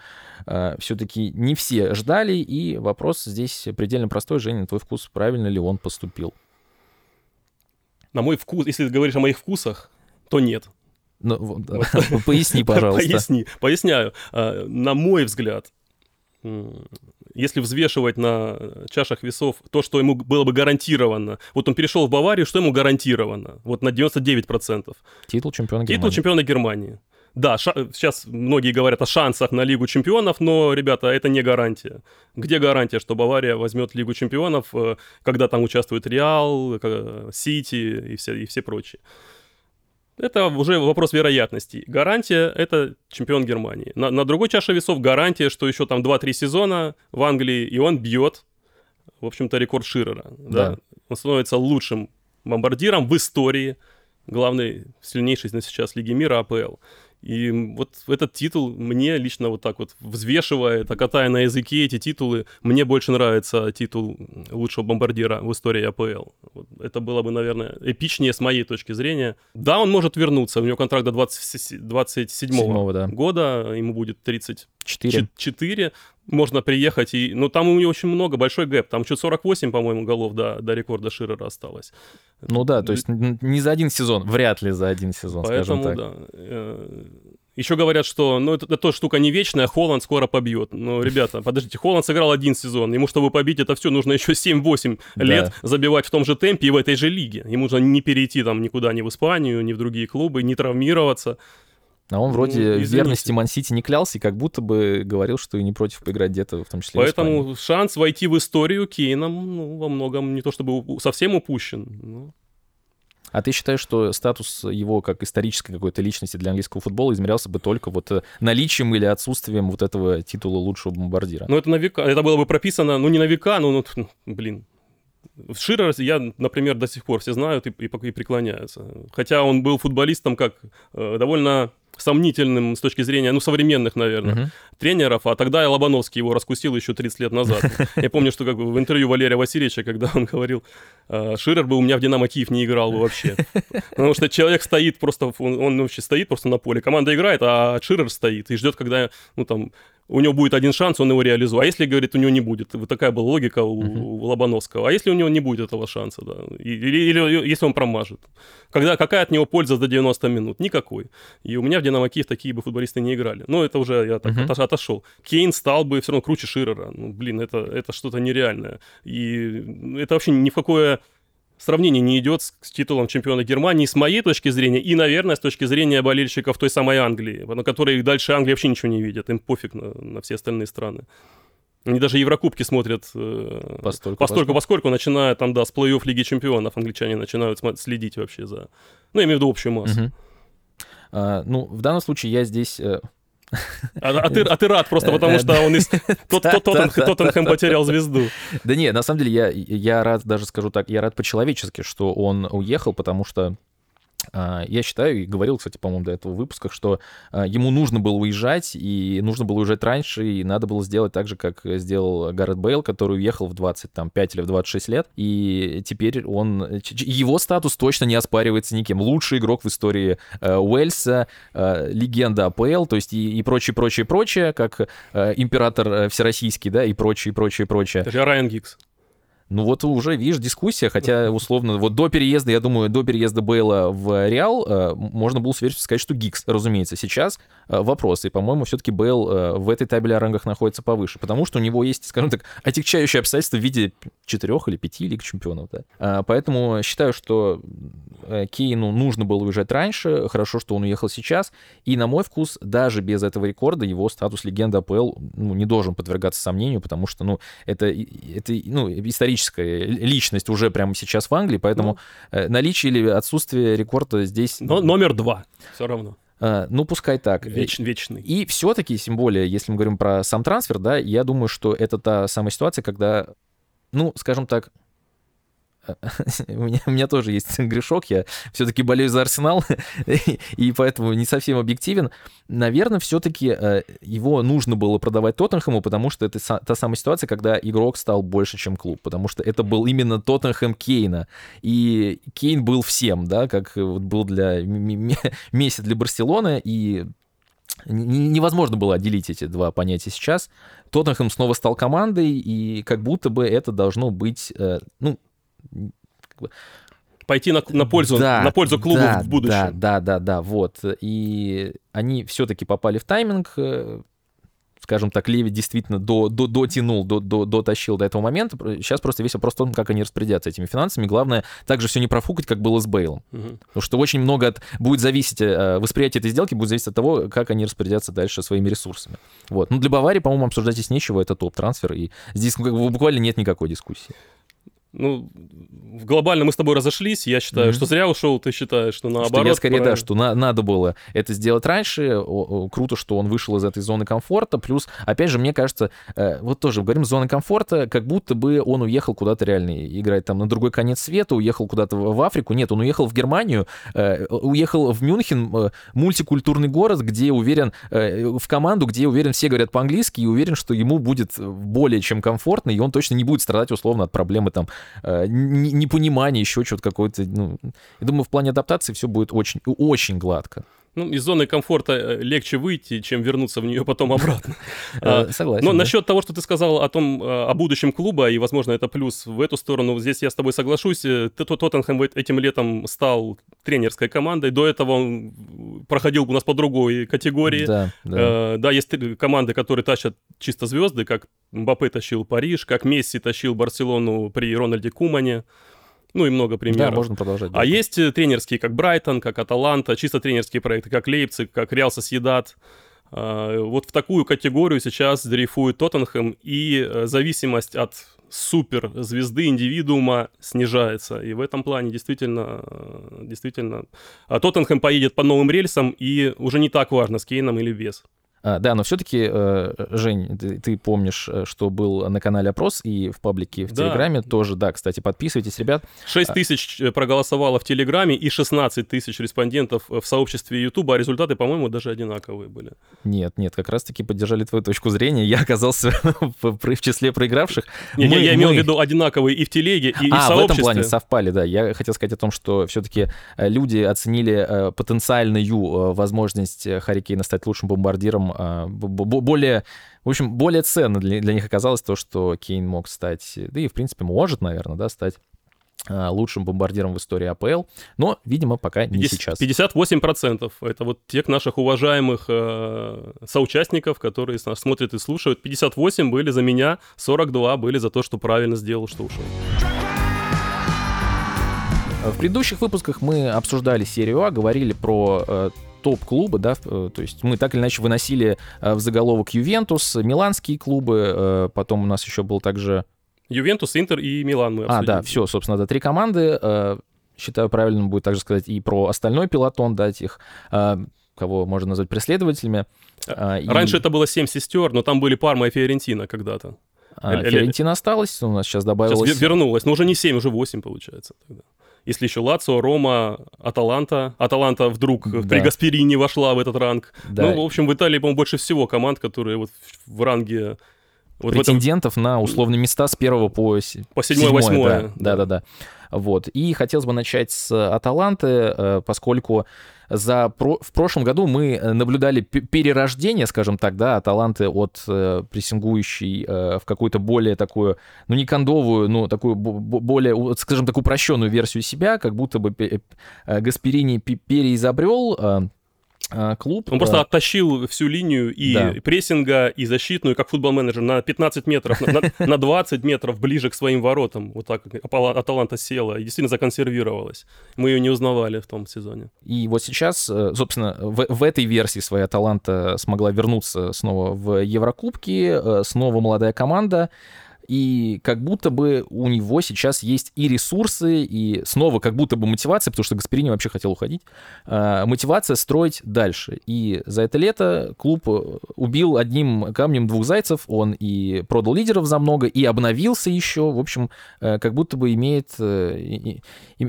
все-таки не все ждали, и вопрос здесь предельно простой, Женя, твой вкус, правильно ли он поступил? На мой вкус, если ты говоришь о моих вкусах, то нет. Ну, вот, поясни, пожалуйста. Поясни, поясняю. А, на мой взгляд, если взвешивать на чашах весов то, что ему было бы гарантировано, вот он перешел в Баварию, что ему гарантировано? Вот на 99%. Титул чемпиона Германии. Титул чемпиона Германии. Да, сейчас многие говорят о шансах на Лигу чемпионов, но, ребята, это не гарантия. Где гарантия, что Бавария возьмет Лигу чемпионов, э, когда там участвует Реал, э, Сити и все, и все прочие? Это уже вопрос вероятности. Гарантия — это чемпион Германии. На, на другой чаше весов гарантия, что еще там 2-3 сезона в Англии, и он бьет, в общем-то, рекорд Ширера. Да. да. Он становится лучшим бомбардиром в истории главной, сильнейшей на сейчас Лиги мира АПЛ. И вот этот титул мне лично вот так вот взвешивая, так катая на языке эти титулы, мне больше нравится титул лучшего бомбардира в истории АПЛ. Вот это было бы, наверное, эпичнее с моей точки зрения. Да, он может вернуться, у него контракт до 20, 27 да. года, ему будет 34. 4. Можно приехать и... Ну, там у него очень много, большой гэп. Там чуть 48, по-моему, голов до, до рекорда Ширера осталось. Ну да, то есть не за один сезон, вряд ли за один сезон, Поэтому, скажем так. да. Э, Еще говорят, что ну, это, это штука не вечная, Холланд скоро побьет. Ну, ребята, подождите, Холланд сыграл один сезон. Ему, чтобы побить это все, нужно еще 7-8 да. лет забивать в том же темпе и в этой же лиге. Ему нужно не перейти там никуда, ни в Испанию, ни в другие клубы, не травмироваться. А он вроде ну, верности Ман-Сити не клялся и как будто бы говорил, что и не против поиграть где-то, в том числе Поэтому шанс войти в историю Кейном ну, во многом не то чтобы совсем упущен. Но... А ты считаешь, что статус его как исторической какой-то личности для английского футбола измерялся бы только вот э, наличием или отсутствием вот этого титула лучшего бомбардира? Ну, это на века, это было бы прописано, ну, не на века, но, ну, блин, Ширер, я, например, до сих пор все знают и, и, и преклоняются. Хотя он был футболистом как э, довольно сомнительным с точки зрения, ну, современных, наверное, uh-huh. тренеров, а тогда я Лобановский его раскусил еще 30 лет назад. Я помню, что как бы в интервью Валерия Васильевича, когда он говорил, «А, Ширер бы у меня в «Динамо Киев» не играл бы вообще. Потому что человек стоит просто, он, он вообще стоит просто на поле, команда играет, а Ширер стоит и ждет, когда, ну, там, у него будет один шанс, он его реализует. А если, говорит, у него не будет? Вот такая была логика у, uh-huh. у Лобановского. А если у него не будет этого шанса, да? Или, или если он промажет? Когда, какая от него польза за 90 минут? Никакой. И у меня в Динамо Киев такие бы футболисты не играли. Но это уже я так uh-huh. отошел. Кейн стал бы все равно круче Ширера. Ну, блин, это, это что-то нереальное. И это вообще ни в какое сравнение не идет с, с титулом чемпиона Германии с моей точки зрения и, наверное, с точки зрения болельщиков той самой Англии, на которой дальше Англии вообще ничего не видят, им пофиг на, на все остальные страны. Они даже Еврокубки смотрят э, постольку, постольку, поскольку, начиная там, да, с плей-офф Лиги Чемпионов, англичане начинают следить вообще за... Ну, я имею в виду общую массу. Угу. А, ну, в данном случае я здесь э, а, а, ты, а ты рад просто потому, что он из... Тот, тот, Тоттенхэм потерял звезду. Да нет, на самом деле я, я рад, даже скажу так, я рад по-человечески, что он уехал, потому что я считаю, и говорил, кстати, по-моему, до этого в выпусках, что а, ему нужно было уезжать, и нужно было уезжать раньше, и надо было сделать так же, как сделал Гаррет Бейл, который уехал в 25 или в 26 лет, и теперь он... Его статус точно не оспаривается никем. Лучший игрок в истории а, Уэльса, легенда АПЛ, то есть и, и прочее, прочее, прочее, как император всероссийский, да, и прочее, прочее, прочее. Это Райан Гикс. Ну вот уже, видишь, дискуссия, хотя условно, вот до переезда, я думаю, до переезда Бейла в Реал э, можно было уверенно сказать, что Гикс, разумеется. Сейчас э, вопрос, и, по-моему, все-таки Бейл э, в этой табеле о рангах находится повыше, потому что у него есть, скажем так, отягчающие обстоятельства в виде четырех или пяти лиг чемпионов, да. А, поэтому считаю, что Кейну нужно было уезжать раньше, хорошо, что он уехал сейчас, и, на мой вкус, даже без этого рекорда его статус легенды АПЛ ну, не должен подвергаться сомнению, потому что, ну, это, это ну, исторически историческая личность уже прямо сейчас в Англии, поэтому ну. наличие или отсутствие рекорда здесь... Но номер два все равно. Uh, ну, пускай так. Веч, вечный. И все-таки, тем более, если мы говорим про сам трансфер, да, я думаю, что это та самая ситуация, когда, ну, скажем так, у меня, у меня тоже есть грешок, я все-таки болею за Арсенал, и поэтому не совсем объективен. Наверное, все-таки э, его нужно было продавать Тоттенхэму, потому что это та самая ситуация, когда игрок стал больше, чем клуб, потому что это был именно Тоттенхэм Кейна, и Кейн был всем, да, как был для Месси для Барселоны, и невозможно было отделить эти два понятия сейчас. Тоттенхэм снова стал командой, и как будто бы это должно быть, э, ну, пойти на, на пользу да, на пользу клубу да, в будущем. Да, да, да, да, вот. И они все-таки попали в тайминг. Э, скажем так, Леви действительно до, до, дотянул, до, до, дотащил до этого момента. Сейчас просто весь вопрос в том, как они распорядятся этими финансами. Главное, также все не профукать, как было с Бейлом. Угу. Потому что очень много от, будет зависеть, э, восприятие этой сделки будет зависеть от того, как они распорядятся дальше своими ресурсами. Вот. Ну, для Баварии, по-моему, обсуждать здесь нечего, это топ-трансфер, и здесь ну, буквально нет никакой дискуссии ну, глобально мы с тобой разошлись. Я считаю, mm-hmm. что зря ушел, ты считаешь, что наоборот. Что я скорее, правильно. да, что на, надо было это сделать раньше. О, о, круто, что он вышел из этой зоны комфорта. Плюс, опять же, мне кажется, э, вот тоже говорим зоны комфорта, как будто бы он уехал куда-то реально играть там на другой конец света, уехал куда-то в, в Африку. Нет, он уехал в Германию, э, уехал в Мюнхен, э, мультикультурный город, где уверен, э, в команду, где уверен, все говорят по-английски, и уверен, что ему будет более чем комфортно, и он точно не будет страдать условно от проблемы там э, непонимание, еще что-то какое-то. Ну, я думаю, в плане адаптации все будет очень, очень гладко. Ну, из зоны комфорта э, легче выйти, чем вернуться в нее потом обратно. Э, согласен. Но насчет того, что ты сказал о том, о будущем клуба, и, возможно, это плюс в эту сторону, здесь я с тобой соглашусь. Тоттенхэм этим летом стал тренерской командой. До этого он проходил у нас по другой категории. Да, да. да есть команды, которые тащат чисто звезды, как Мбаппе тащил Париж, как Месси тащил Барселону при Рональде Кумане. Ну и много примеров. Да, можно продолжать. А есть э, тренерские, как Брайтон, как Аталанта, чисто тренерские проекты, как Лейпциг, как Реал Сосьедат. А, вот в такую категорию сейчас дрейфует Тоттенхэм, и э, зависимость от суперзвезды, индивидуума снижается. И в этом плане действительно, э, действительно а Тоттенхэм поедет по новым рельсам, и уже не так важно, с Кейном или без. А, да, но все-таки, э, Жень, ты, ты помнишь, э, что был на канале опрос и в паблике в да. Телеграме тоже, да, кстати, подписывайтесь, ребят. 6 а тысяч э, проголосовало в Телеграме и 16 тысяч респондентов в сообществе Ютуба, а результаты, по-моему, даже одинаковые были. Нет, нет, как раз-таки поддержали твою точку зрения, я оказался в, в числе проигравших. Не, мы, я имел мы... в виду одинаковые и в Телеге, и, а, и в сообществе. А, в этом плане совпали, да. Я хотел сказать о том, что все-таки люди оценили потенциальную возможность Харри Кейна стать лучшим бомбардиром а, более, в общем, более ценно для, для них оказалось то, что Кейн мог стать, да и, в принципе, может, наверное, да, стать а, лучшим бомбардиром в истории АПЛ, но, видимо, пока не 50, сейчас. 58% это вот тех наших уважаемых э, соучастников, которые нас смотрят и слушают. 58 были за меня, 42 были за то, что правильно сделал, что ушел. В предыдущих выпусках мы обсуждали серию А, говорили про э, топ-клубы, да, э, то есть мы так или иначе выносили э, в заголовок Ювентус, миланские клубы, э, потом у нас еще был также... Ювентус, Интер и Милан мы обсудили. А, да, все, собственно, это три команды. Считаю, правильным будет также сказать и про остальной пилотон, да, тех, кого можно назвать преследователями. Раньше и... это было семь сестер, но там были Парма и Фиорентина когда-то. А, Фиорентина осталась, у нас сейчас добавилось... Сейчас вернулась, но уже не семь, уже восемь получается тогда если еще Лацио, Рома, Аталанта. Аталанта вдруг да. при Гасперине вошла в этот ранг. Да. Ну, в общем, в Италии, по-моему, больше всего команд, которые вот в ранге... Вот Претендентов этом... на условные места с первого по, по седьмое, восьмое. Да, да, да, да. Вот. И хотелось бы начать с Аталанты, э, поскольку за про... в прошлом году мы э, наблюдали перерождение, скажем так, да, Аталанты от э, прессингующей э, в какую-то более такую, ну не кондовую, но такую более, скажем так, упрощенную версию себя, как будто бы э, Гасперини переизобрел э, клуб. Он просто оттащил всю линию и да. прессинга, и защитную, как футбол-менеджер, на 15 метров, на, 20 метров ближе к своим воротам. Вот так Аталанта села и действительно законсервировалась. Мы ее не узнавали в том сезоне. И вот сейчас, э, собственно, в, в этой версии своя Аталанта смогла вернуться снова в Еврокубки, э, снова молодая команда и как будто бы у него сейчас есть и ресурсы, и снова как будто бы мотивация, потому что Гасперини вообще хотел уходить, э, мотивация строить дальше. И за это лето клуб убил одним камнем двух зайцев, он и продал лидеров за много, и обновился еще, в общем, э, как будто бы имеет э,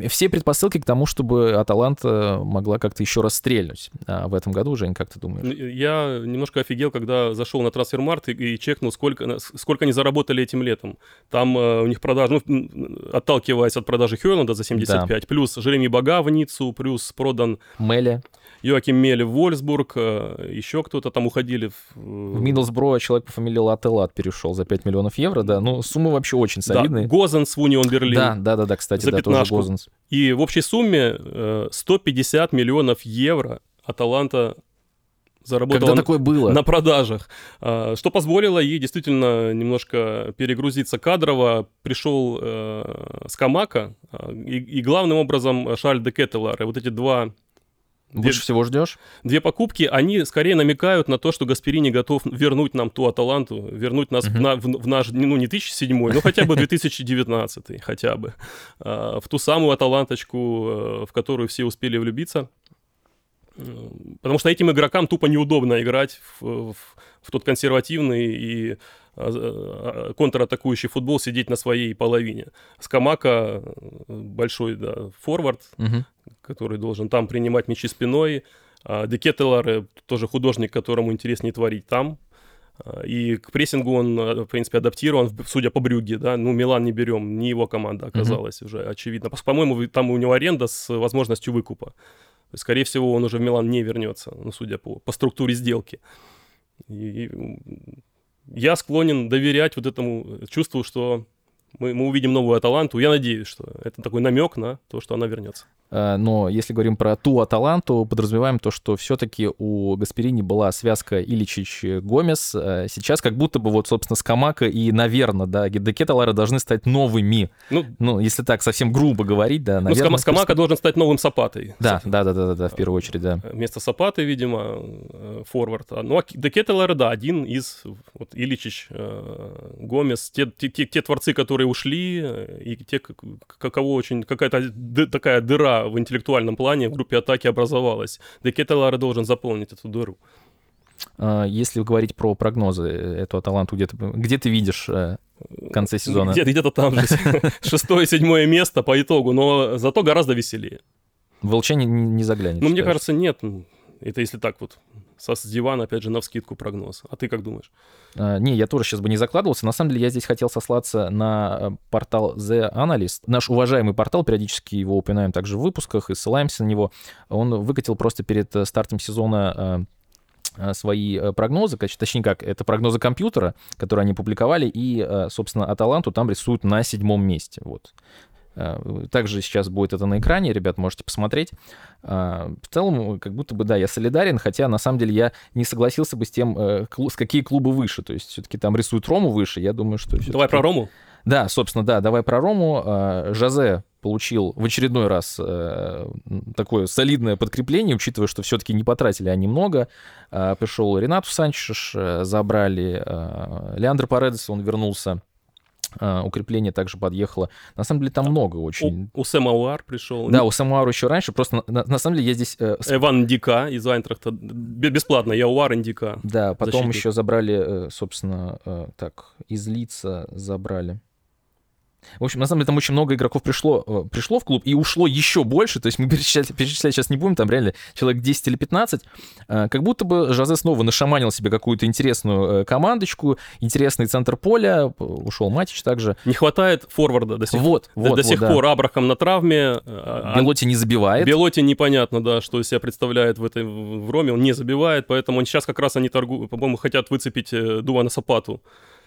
все предпосылки к тому, чтобы Аталанта могла как-то еще раз стрельнуть а в этом году, Жень, как ты думаешь? Я немножко офигел, когда зашел на трансфермарт и, и чекнул, сколько, сколько они заработали этим летом летом. Там э, у них продажа, ну, отталкиваясь от продажи Хёрнанда за 75, да. плюс Жереми Бага в Ниццу, плюс продан... Мелли. Йоаким Мелли в Вольсбург, э, еще кто-то там уходили. В, э, в Миддлсбро человек по фамилии Лателат перешел за 5 миллионов евро, да, ну, суммы вообще очень солидные. Да, Гозенс в Унион Берлин. Да, да, да, да, кстати, за да, тоже Гозенс. И в общей сумме 150 миллионов евро Аталанта заработала Когда такое было? на продажах, а, что позволило ей действительно немножко перегрузиться кадрово. Пришел э, Скамака а, и, и главным образом Шарль де Кеттелар. И вот эти два Больше две, всего ждешь? Две покупки, они скорее намекают на то, что Гасперини готов вернуть нам ту Аталанту, вернуть нас uh-huh. в, на, в, в наш, ну не 2007, но хотя бы 2019, хотя бы. А, в ту самую Аталанточку, э, в которую все успели влюбиться. Потому что этим игрокам тупо неудобно играть в, в, в тот консервативный и а, а, контратакующий футбол сидеть на своей половине. Скамака большой да, форвард, угу. который должен там принимать мячи спиной. А Декетелар тоже художник, которому интереснее творить там. И к прессингу он, в принципе, адаптирован, судя по Брюге, да, ну, Милан не берем, не его команда оказалась uh-huh. уже, очевидно. По-моему, там у него аренда с возможностью выкупа. Скорее всего, он уже в Милан не вернется, ну, судя по, по структуре сделки. И, и я склонен доверять вот этому чувству, что мы, мы увидим новую Аталанту. Я надеюсь, что это такой намек на то, что она вернется. Э, но если говорим про ту Аталанту, подразумеваем то, что все-таки у Гасперини была связка Иличич-Гомес. Э, сейчас как будто бы вот, собственно, Скамака и, наверное, да, Декеталара должны стать новыми. Ну, ну, если так совсем грубо говорить, да, наверное. Ну, Скамака просто... должен стать новым Сапатой. Да, да, да, да, да, да, в первую очередь, да. Вместо Сапаты, видимо, э, форвард. А, ну, а Декеталара, да, один из вот, Иличич, Гомес, те, те, те, те творцы, которые ушли, и те, кого очень какая-то такая дыра в интеллектуальном плане в группе атаки образовалась. Декетелар должен заполнить эту дыру. А, если говорить про прогнозы этого таланта, где ты, где ты видишь э, в конце сезона? Где-то, где-то там же. Шестое, седьмое место по итогу, но зато гораздо веселее. Волчане не заглянет. Ну, мне кажется, нет. Это если так вот со с дивана, опять же, на вскидку прогноз. А ты как думаешь? А, не, я тоже сейчас бы не закладывался. На самом деле, я здесь хотел сослаться на э, портал The Analyst. Наш уважаемый портал, периодически его упоминаем также в выпусках и ссылаемся на него. Он выкатил просто перед э, стартом сезона э, свои прогнозы, точнее как, это прогнозы компьютера, которые они публиковали, и, собственно, Аталанту там рисуют на седьмом месте. Вот. Э, также сейчас будет это на экране, ребят, можете посмотреть. Э, в целом, как будто бы, да, я солидарен, хотя на самом деле я не согласился бы с тем, э, с какие клубы выше. То есть все-таки там рисуют Рому выше, я думаю, что... Давай про Рому. Да, собственно, да, давай про Рому. Жозе получил в очередной раз такое солидное подкрепление, учитывая, что все-таки не потратили они много. Пришел Ренату Санчеш, забрали Леандро Паредес, он вернулся Uh, укрепление также подъехало. На самом деле там а, много очень. У, у Сэма Уар пришел. Да, у Сэма Уар еще раньше. Просто на, на самом деле я здесь... Э, Эван Дика из Айнтрахта. Бесплатно, я Уар Индика. Да, потом защитник. еще забрали, э, собственно, э, так, из лица забрали. В общем, на самом деле там очень много игроков пришло, э, пришло в клуб и ушло еще больше. То есть мы перечислять, перечислять сейчас не будем, там реально человек 10 или 15. Э, как будто бы Жозе снова нашаманил себе какую-то интересную э, командочку, интересный центр поля, ушел Матич также. Не хватает форварда до сих, вот, до, вот, до сих вот, пор. Да. Абрахам на травме. А Белоти не забивает. Белоти непонятно, да, что из себя представляет в, этой, в Роме. Он не забивает, поэтому он сейчас как раз они торгуют, по-моему, хотят выцепить Дувана Сапату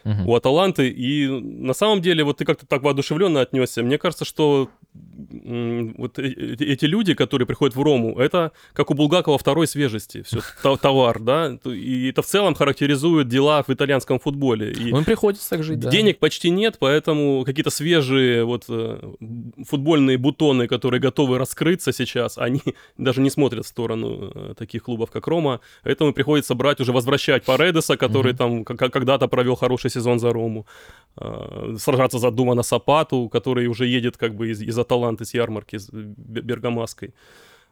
uh-huh. у Аталанты. И на самом деле, вот ты как-то так воодушевленно отнесся. Мне кажется, что вот э, э, эти люди, которые приходят в Рому, это как у Булгакова второй свежести, все, товар, да, и это в целом характеризует дела в итальянском футболе. И Он приходится так жить, да. Денег почти нет, поэтому какие-то свежие вот э, футбольные бутоны, которые готовы раскрыться сейчас, они даже не смотрят в сторону таких клубов, как Рома, поэтому приходится брать уже, возвращать Паредеса, который mm-hmm. там когда-то провел хороший сезон за Рому, сражаться за Думана Сапату, который уже едет как бы из, из Аталанты с ярмарки с Бергамаской.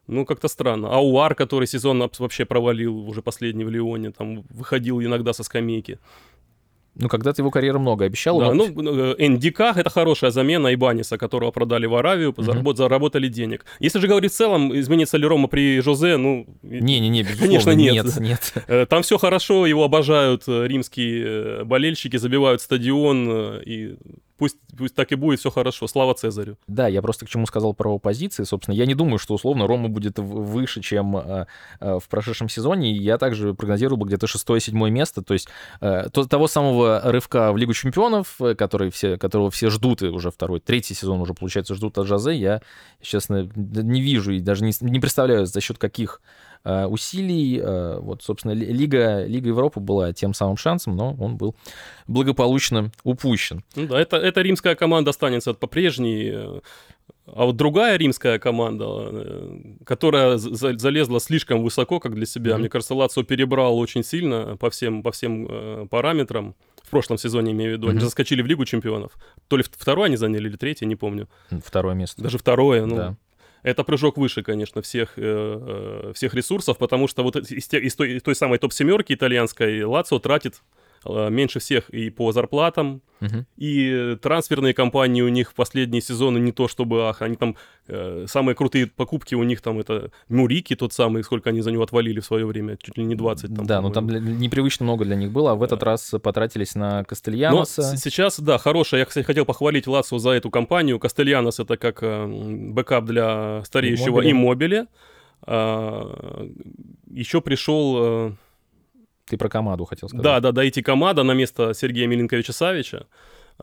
Ну, как-то странно. А Уар, который сезон вообще провалил, уже последний в Лионе, там выходил иногда со скамейки. Ну, когда-то его карьера много обещала. Да, но... ну, э, НДК — это хорошая замена Ибаниса, которого продали в Аравию, uh-huh. заработ, заработали денег. Если же говорить в целом, изменится ли Рома при Жозе, ну... Не-не-не, конечно, нет. Нет, нет. Э, там все хорошо, его обожают э, римские болельщики, забивают стадион, и пусть, пусть так и будет, все хорошо, слава Цезарю. Да, я просто к чему сказал про позиции, собственно, я не думаю, что условно Рома будет выше, чем э, э, в прошедшем сезоне, я также прогнозировал бы где-то шестое-седьмое место, то есть э, то, того самого рывка в Лигу Чемпионов, э, который все, которого все ждут, и уже второй, третий сезон уже, получается, ждут от Жозе, я, честно, не вижу и даже не, не представляю, за счет каких усилий. Э, вот, собственно, Лига, Лига Европы была тем самым шансом, но он был благополучно упущен. Ну да, это, эта римская команда останется по-прежней. Э, а вот другая римская команда, которая залезла слишком высоко, как для себя, mm-hmm. мне кажется, Лацо перебрал очень сильно по всем, по всем параметрам. В прошлом сезоне, имею в виду. Mm-hmm. Они заскочили в Лигу чемпионов. То ли второе они заняли, или третье, не помню. Второе место. Даже второе, ну. Да это прыжок выше, конечно, всех, э, э, всех ресурсов, потому что вот из, из, той, из той самой топ-семерки итальянской Лацио тратит меньше всех и по зарплатам, угу. и трансферные компании у них в последние сезоны не то чтобы, ах, они там, э, самые крутые покупки у них там это Мурики тот самый, сколько они за него отвалили в свое время, чуть ли не 20. Там, да, ну там непривычно много для них было, а в этот раз потратились на Кастельяноса. Но сейчас, да, хорошая, я, кстати, хотел похвалить Лацио за эту кампанию, Кастельянос это как э, бэкап для стареющего Иммобиле, А, еще пришел... Ты про команду хотел сказать. Да, да, да, идти команда на место Сергея Миленковича Савича.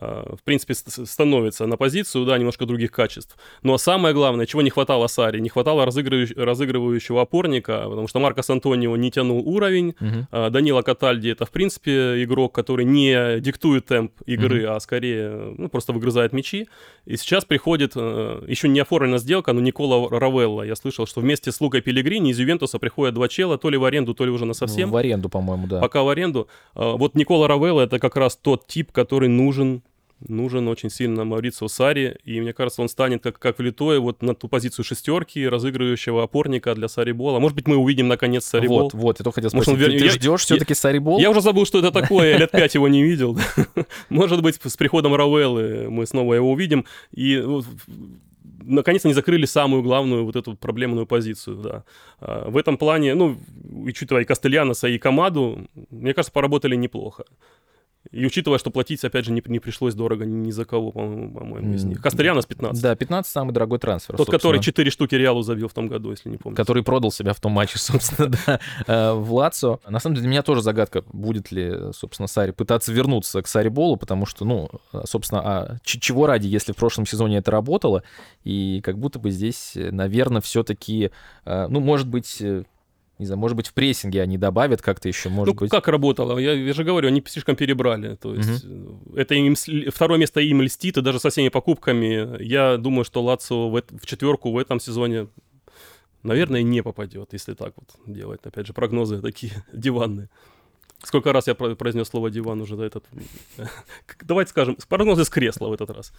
Э, в принципе, становится на позицию, да, немножко других качеств. Но самое главное, чего не хватало Сарри, не хватало разыгрывающего, разыгрывающего опорника, потому что Маркос Антонио не тянул уровень, угу. Данила Катальди это, в принципе, игрок, который не диктует темп игры, угу. а скорее ну, просто выгрызает мячи. И сейчас приходит, э, еще не оформлена сделка, но Никола Равелла. Я слышал, что вместе с Лукой Пелегрини из Ювентуса приходят два чела, то ли в аренду, то ли уже на совсем. В аренду, по-моему, да. Пока в аренду. Вот Никола Равелла это как раз тот тип, который нужен нужен очень сильно Маурицио Сари, и мне кажется, он станет как, как влитой вот на ту позицию шестерки, разыгрывающего опорника для Сари Бола. Может быть, мы увидим наконец Сари Бол. Вот, вот, я только хотел спросить, Может, он... ты, ты ждешь все-таки Сари Бол? Я уже забыл, что это такое, лет пять его не видел. Может быть, с приходом Рауэллы мы снова его увидим, и наконец они закрыли самую главную вот эту проблемную позицию, да. А, в этом плане, ну, учитывая и Кастельяноса, и Камаду, мне кажется, поработали неплохо. И учитывая, что платить, опять же, не, не пришлось дорого ни за кого, по-моему, по-моему из них. Кастерьянос 15. Да, 15 самый дорогой трансфер. Тот, собственно. который 4 штуки Реалу забил в том году, если не помню. Который продал себя в том матче, собственно, да, э, в Лацо. На самом деле, для меня тоже загадка, будет ли, собственно, Сари пытаться вернуться к Сари Болу, потому что, ну, собственно, а чего ради, если в прошлом сезоне это работало, и как будто бы здесь, наверное, все-таки, э, ну, может быть, э, не знаю, может быть, в прессинге они добавят как-то еще, может ну, быть. как работало? Я, я же говорю, они слишком перебрали. То есть угу. это им, второе место им льстит, и даже со всеми покупками. Я думаю, что Лацо в, в четверку в этом сезоне, наверное, не попадет, если так вот делать. Опять же, прогнозы такие диванные. Сколько раз я произнес слово диван уже за этот... Давайте скажем, прогнозы с кресла в этот раз.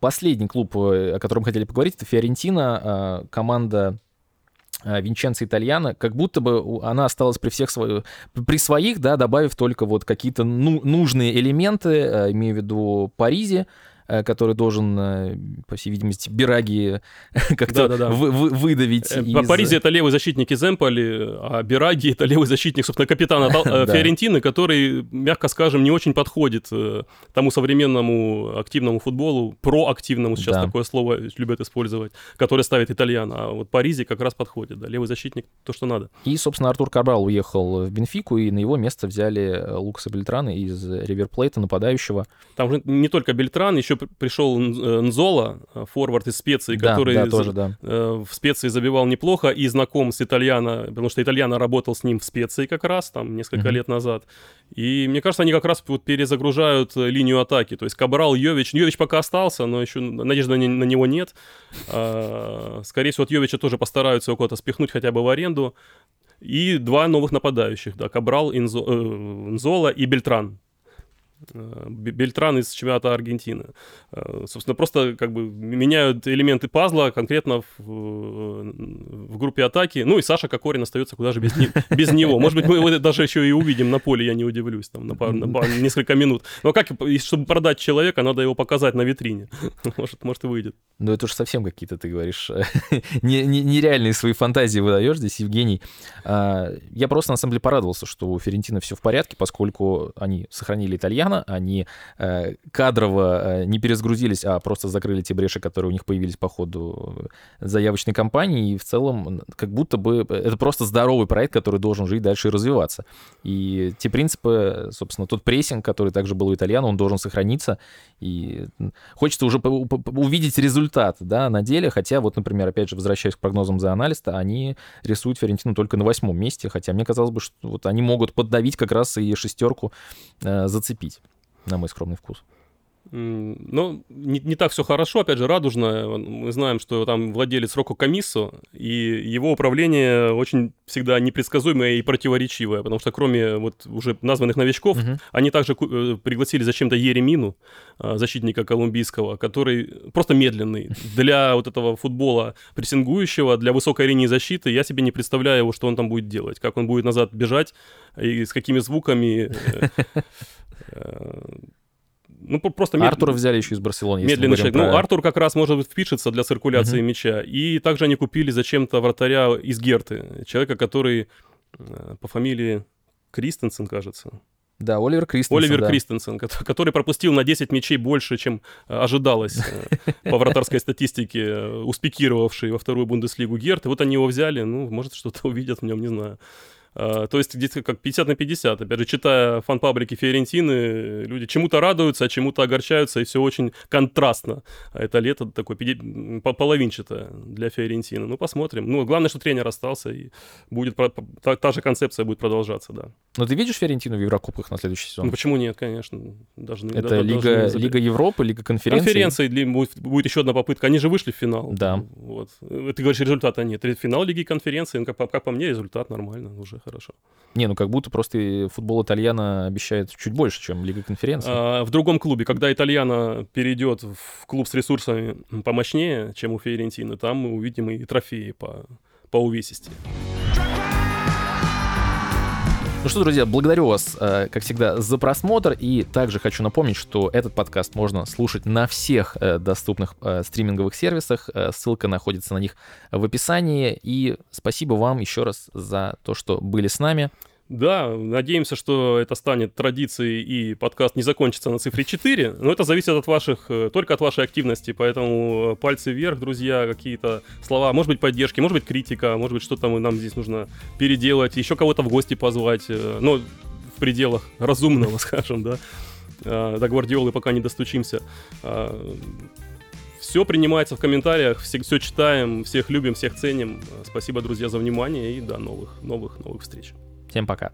Последний клуб, э, о котором хотели поговорить, это Фиорентина, а, команда Э, Винченцо Итальяна, как будто бы она осталась при всех своих, при своих, да, добавив только вот какие-то ну, нужные элементы, э, имею в виду Паризе, Э, который должен, э, по всей видимости, Бираги как-то да, да, да. Вы, вы, выдавить. Э, из... Паризе это левый защитник из Эмполи, а Бираги это левый защитник, собственно, капитана Фиорентины, который, мягко скажем, не очень подходит тому современному активному футболу, проактивному, сейчас такое слово любят использовать, который ставит итальян. А вот Паризе как раз подходит, да, левый защитник, то, что надо. И, собственно, Артур Карбал уехал в Бенфику, и на его место взяли Лукаса Бельтрана из Риверплейта, нападающего. Там же не только Бельтран, еще пришел э, Нзола, э, форвард из специи, да, который да, тоже, да. Э, в специи забивал неплохо и знаком с Итальяно, потому что Итальяно работал с ним в специи как раз, там, несколько mm-hmm. лет назад. И мне кажется, они как раз вот перезагружают линию атаки. То есть Кабрал, Йович. Йович пока остался, но еще надежды на, него нет. А, скорее всего, от Йовича тоже постараются его куда-то спихнуть хотя бы в аренду. И два новых нападающих, да, Кабрал, Инзо, э, Нзола и Бельтран. Э, Бельтран из чемпионата Аргентины. Э, собственно, просто как бы меняют элементы пазла конкретно в, в группе атаки. Ну и Саша Кокорин остается куда же без, не, без него. Может быть, мы его даже еще и увидим на поле, я не удивлюсь, там, на, пару, на пару, несколько минут. Но как, чтобы продать человека, надо его показать на витрине. Может, может и выйдет. Ну это уж совсем какие-то, ты говоришь, нереальные свои фантазии выдаешь здесь, Евгений. А, я просто, на самом деле, порадовался, что у Ферентина все в порядке, поскольку они сохранили итальян экрана, они э, кадрово э, не перезагрузились, а просто закрыли те бреши, которые у них появились по ходу заявочной кампании, и в целом как будто бы это просто здоровый проект, который должен жить дальше и развиваться. И те принципы, собственно, тот прессинг, который также был у итальяна, он должен сохраниться, и хочется уже увидеть результат, да, на деле, хотя вот, например, опять же, возвращаясь к прогнозам за анализ, они рисуют Ферентину только на восьмом месте, хотя мне казалось бы, что вот они могут поддавить как раз и шестерку э, зацепить на мой скромный вкус. Ну, не, не так все хорошо, опять же, радужно. Мы знаем, что там владелец Року Комиссо, и его управление очень всегда непредсказуемое и противоречивое, потому что кроме вот уже названных новичков, угу. они также э, пригласили зачем-то Еремину, а, защитника колумбийского, который просто медленный. Для вот этого футбола прессингующего, для высокой линии защиты, я себе не представляю, что он там будет делать, как он будет назад бежать, и с какими звуками э, Э, ну, просто... Мед... Артура взяли еще из Барселоны. Медленный человек. Про... Ну, Артур как раз может впишется для циркуляции uh-huh. мяча. И также они купили зачем-то вратаря из Герты. Человека, который э, по фамилии Кристенсен, кажется. Да, Оливер Кристенсен. Оливер да. Кристенсен, который пропустил на 10 мячей больше, чем э, ожидалось э, по вратарской статистике, э, успекировавший во вторую Бундеслигу Герт. И вот они его взяли, ну, может, что-то увидят в нем, не знаю. А, то есть где-то как 50 на 50. Опять же, читая фан-паблики Фиорентины, люди чему-то радуются, а чему-то огорчаются, и все очень контрастно. А это лето такое половинчатое для Фиорентины. Ну, посмотрим. Ну, главное, что тренер остался, и будет та, та же концепция будет продолжаться, да. Но ты видишь Фиорентину в Еврокубках на следующий сезон? Ну, почему нет, конечно. Должны, это да, Лига, должны Лига Европы, Лига конференции? Конференции, будет, будет еще одна попытка. Они же вышли в финал. Да. Вот. Ты говоришь, результата нет. Финал Лиги конференции, ну, как, как по мне, результат нормально уже хорошо. Не, ну как будто просто футбол Итальяна обещает чуть больше, чем Лига конференции. А, в другом клубе, когда Итальяна перейдет в клуб с ресурсами помощнее, чем у Фиорентины, там мы увидим и трофеи по, по увесисти. Ну что, друзья, благодарю вас, э, как всегда, за просмотр. И также хочу напомнить, что этот подкаст можно слушать на всех э, доступных э, стриминговых сервисах. Ссылка находится на них в описании. И спасибо вам еще раз за то, что были с нами. Да, надеемся, что это станет традицией и подкаст не закончится на цифре 4, но это зависит от ваших, э, только от вашей активности, поэтому пальцы вверх, друзья, какие-то слова, может быть поддержки, может быть критика, может быть что-то нам здесь нужно переделать, еще кого-то в гости позвать, э, но в пределах разумного, скажем, да, э, до Гвардиолы пока не достучимся. Все принимается в комментариях, все, все читаем, всех любим, всех ценим. Спасибо, друзья, за внимание и до новых, новых, новых встреч. Всем пока.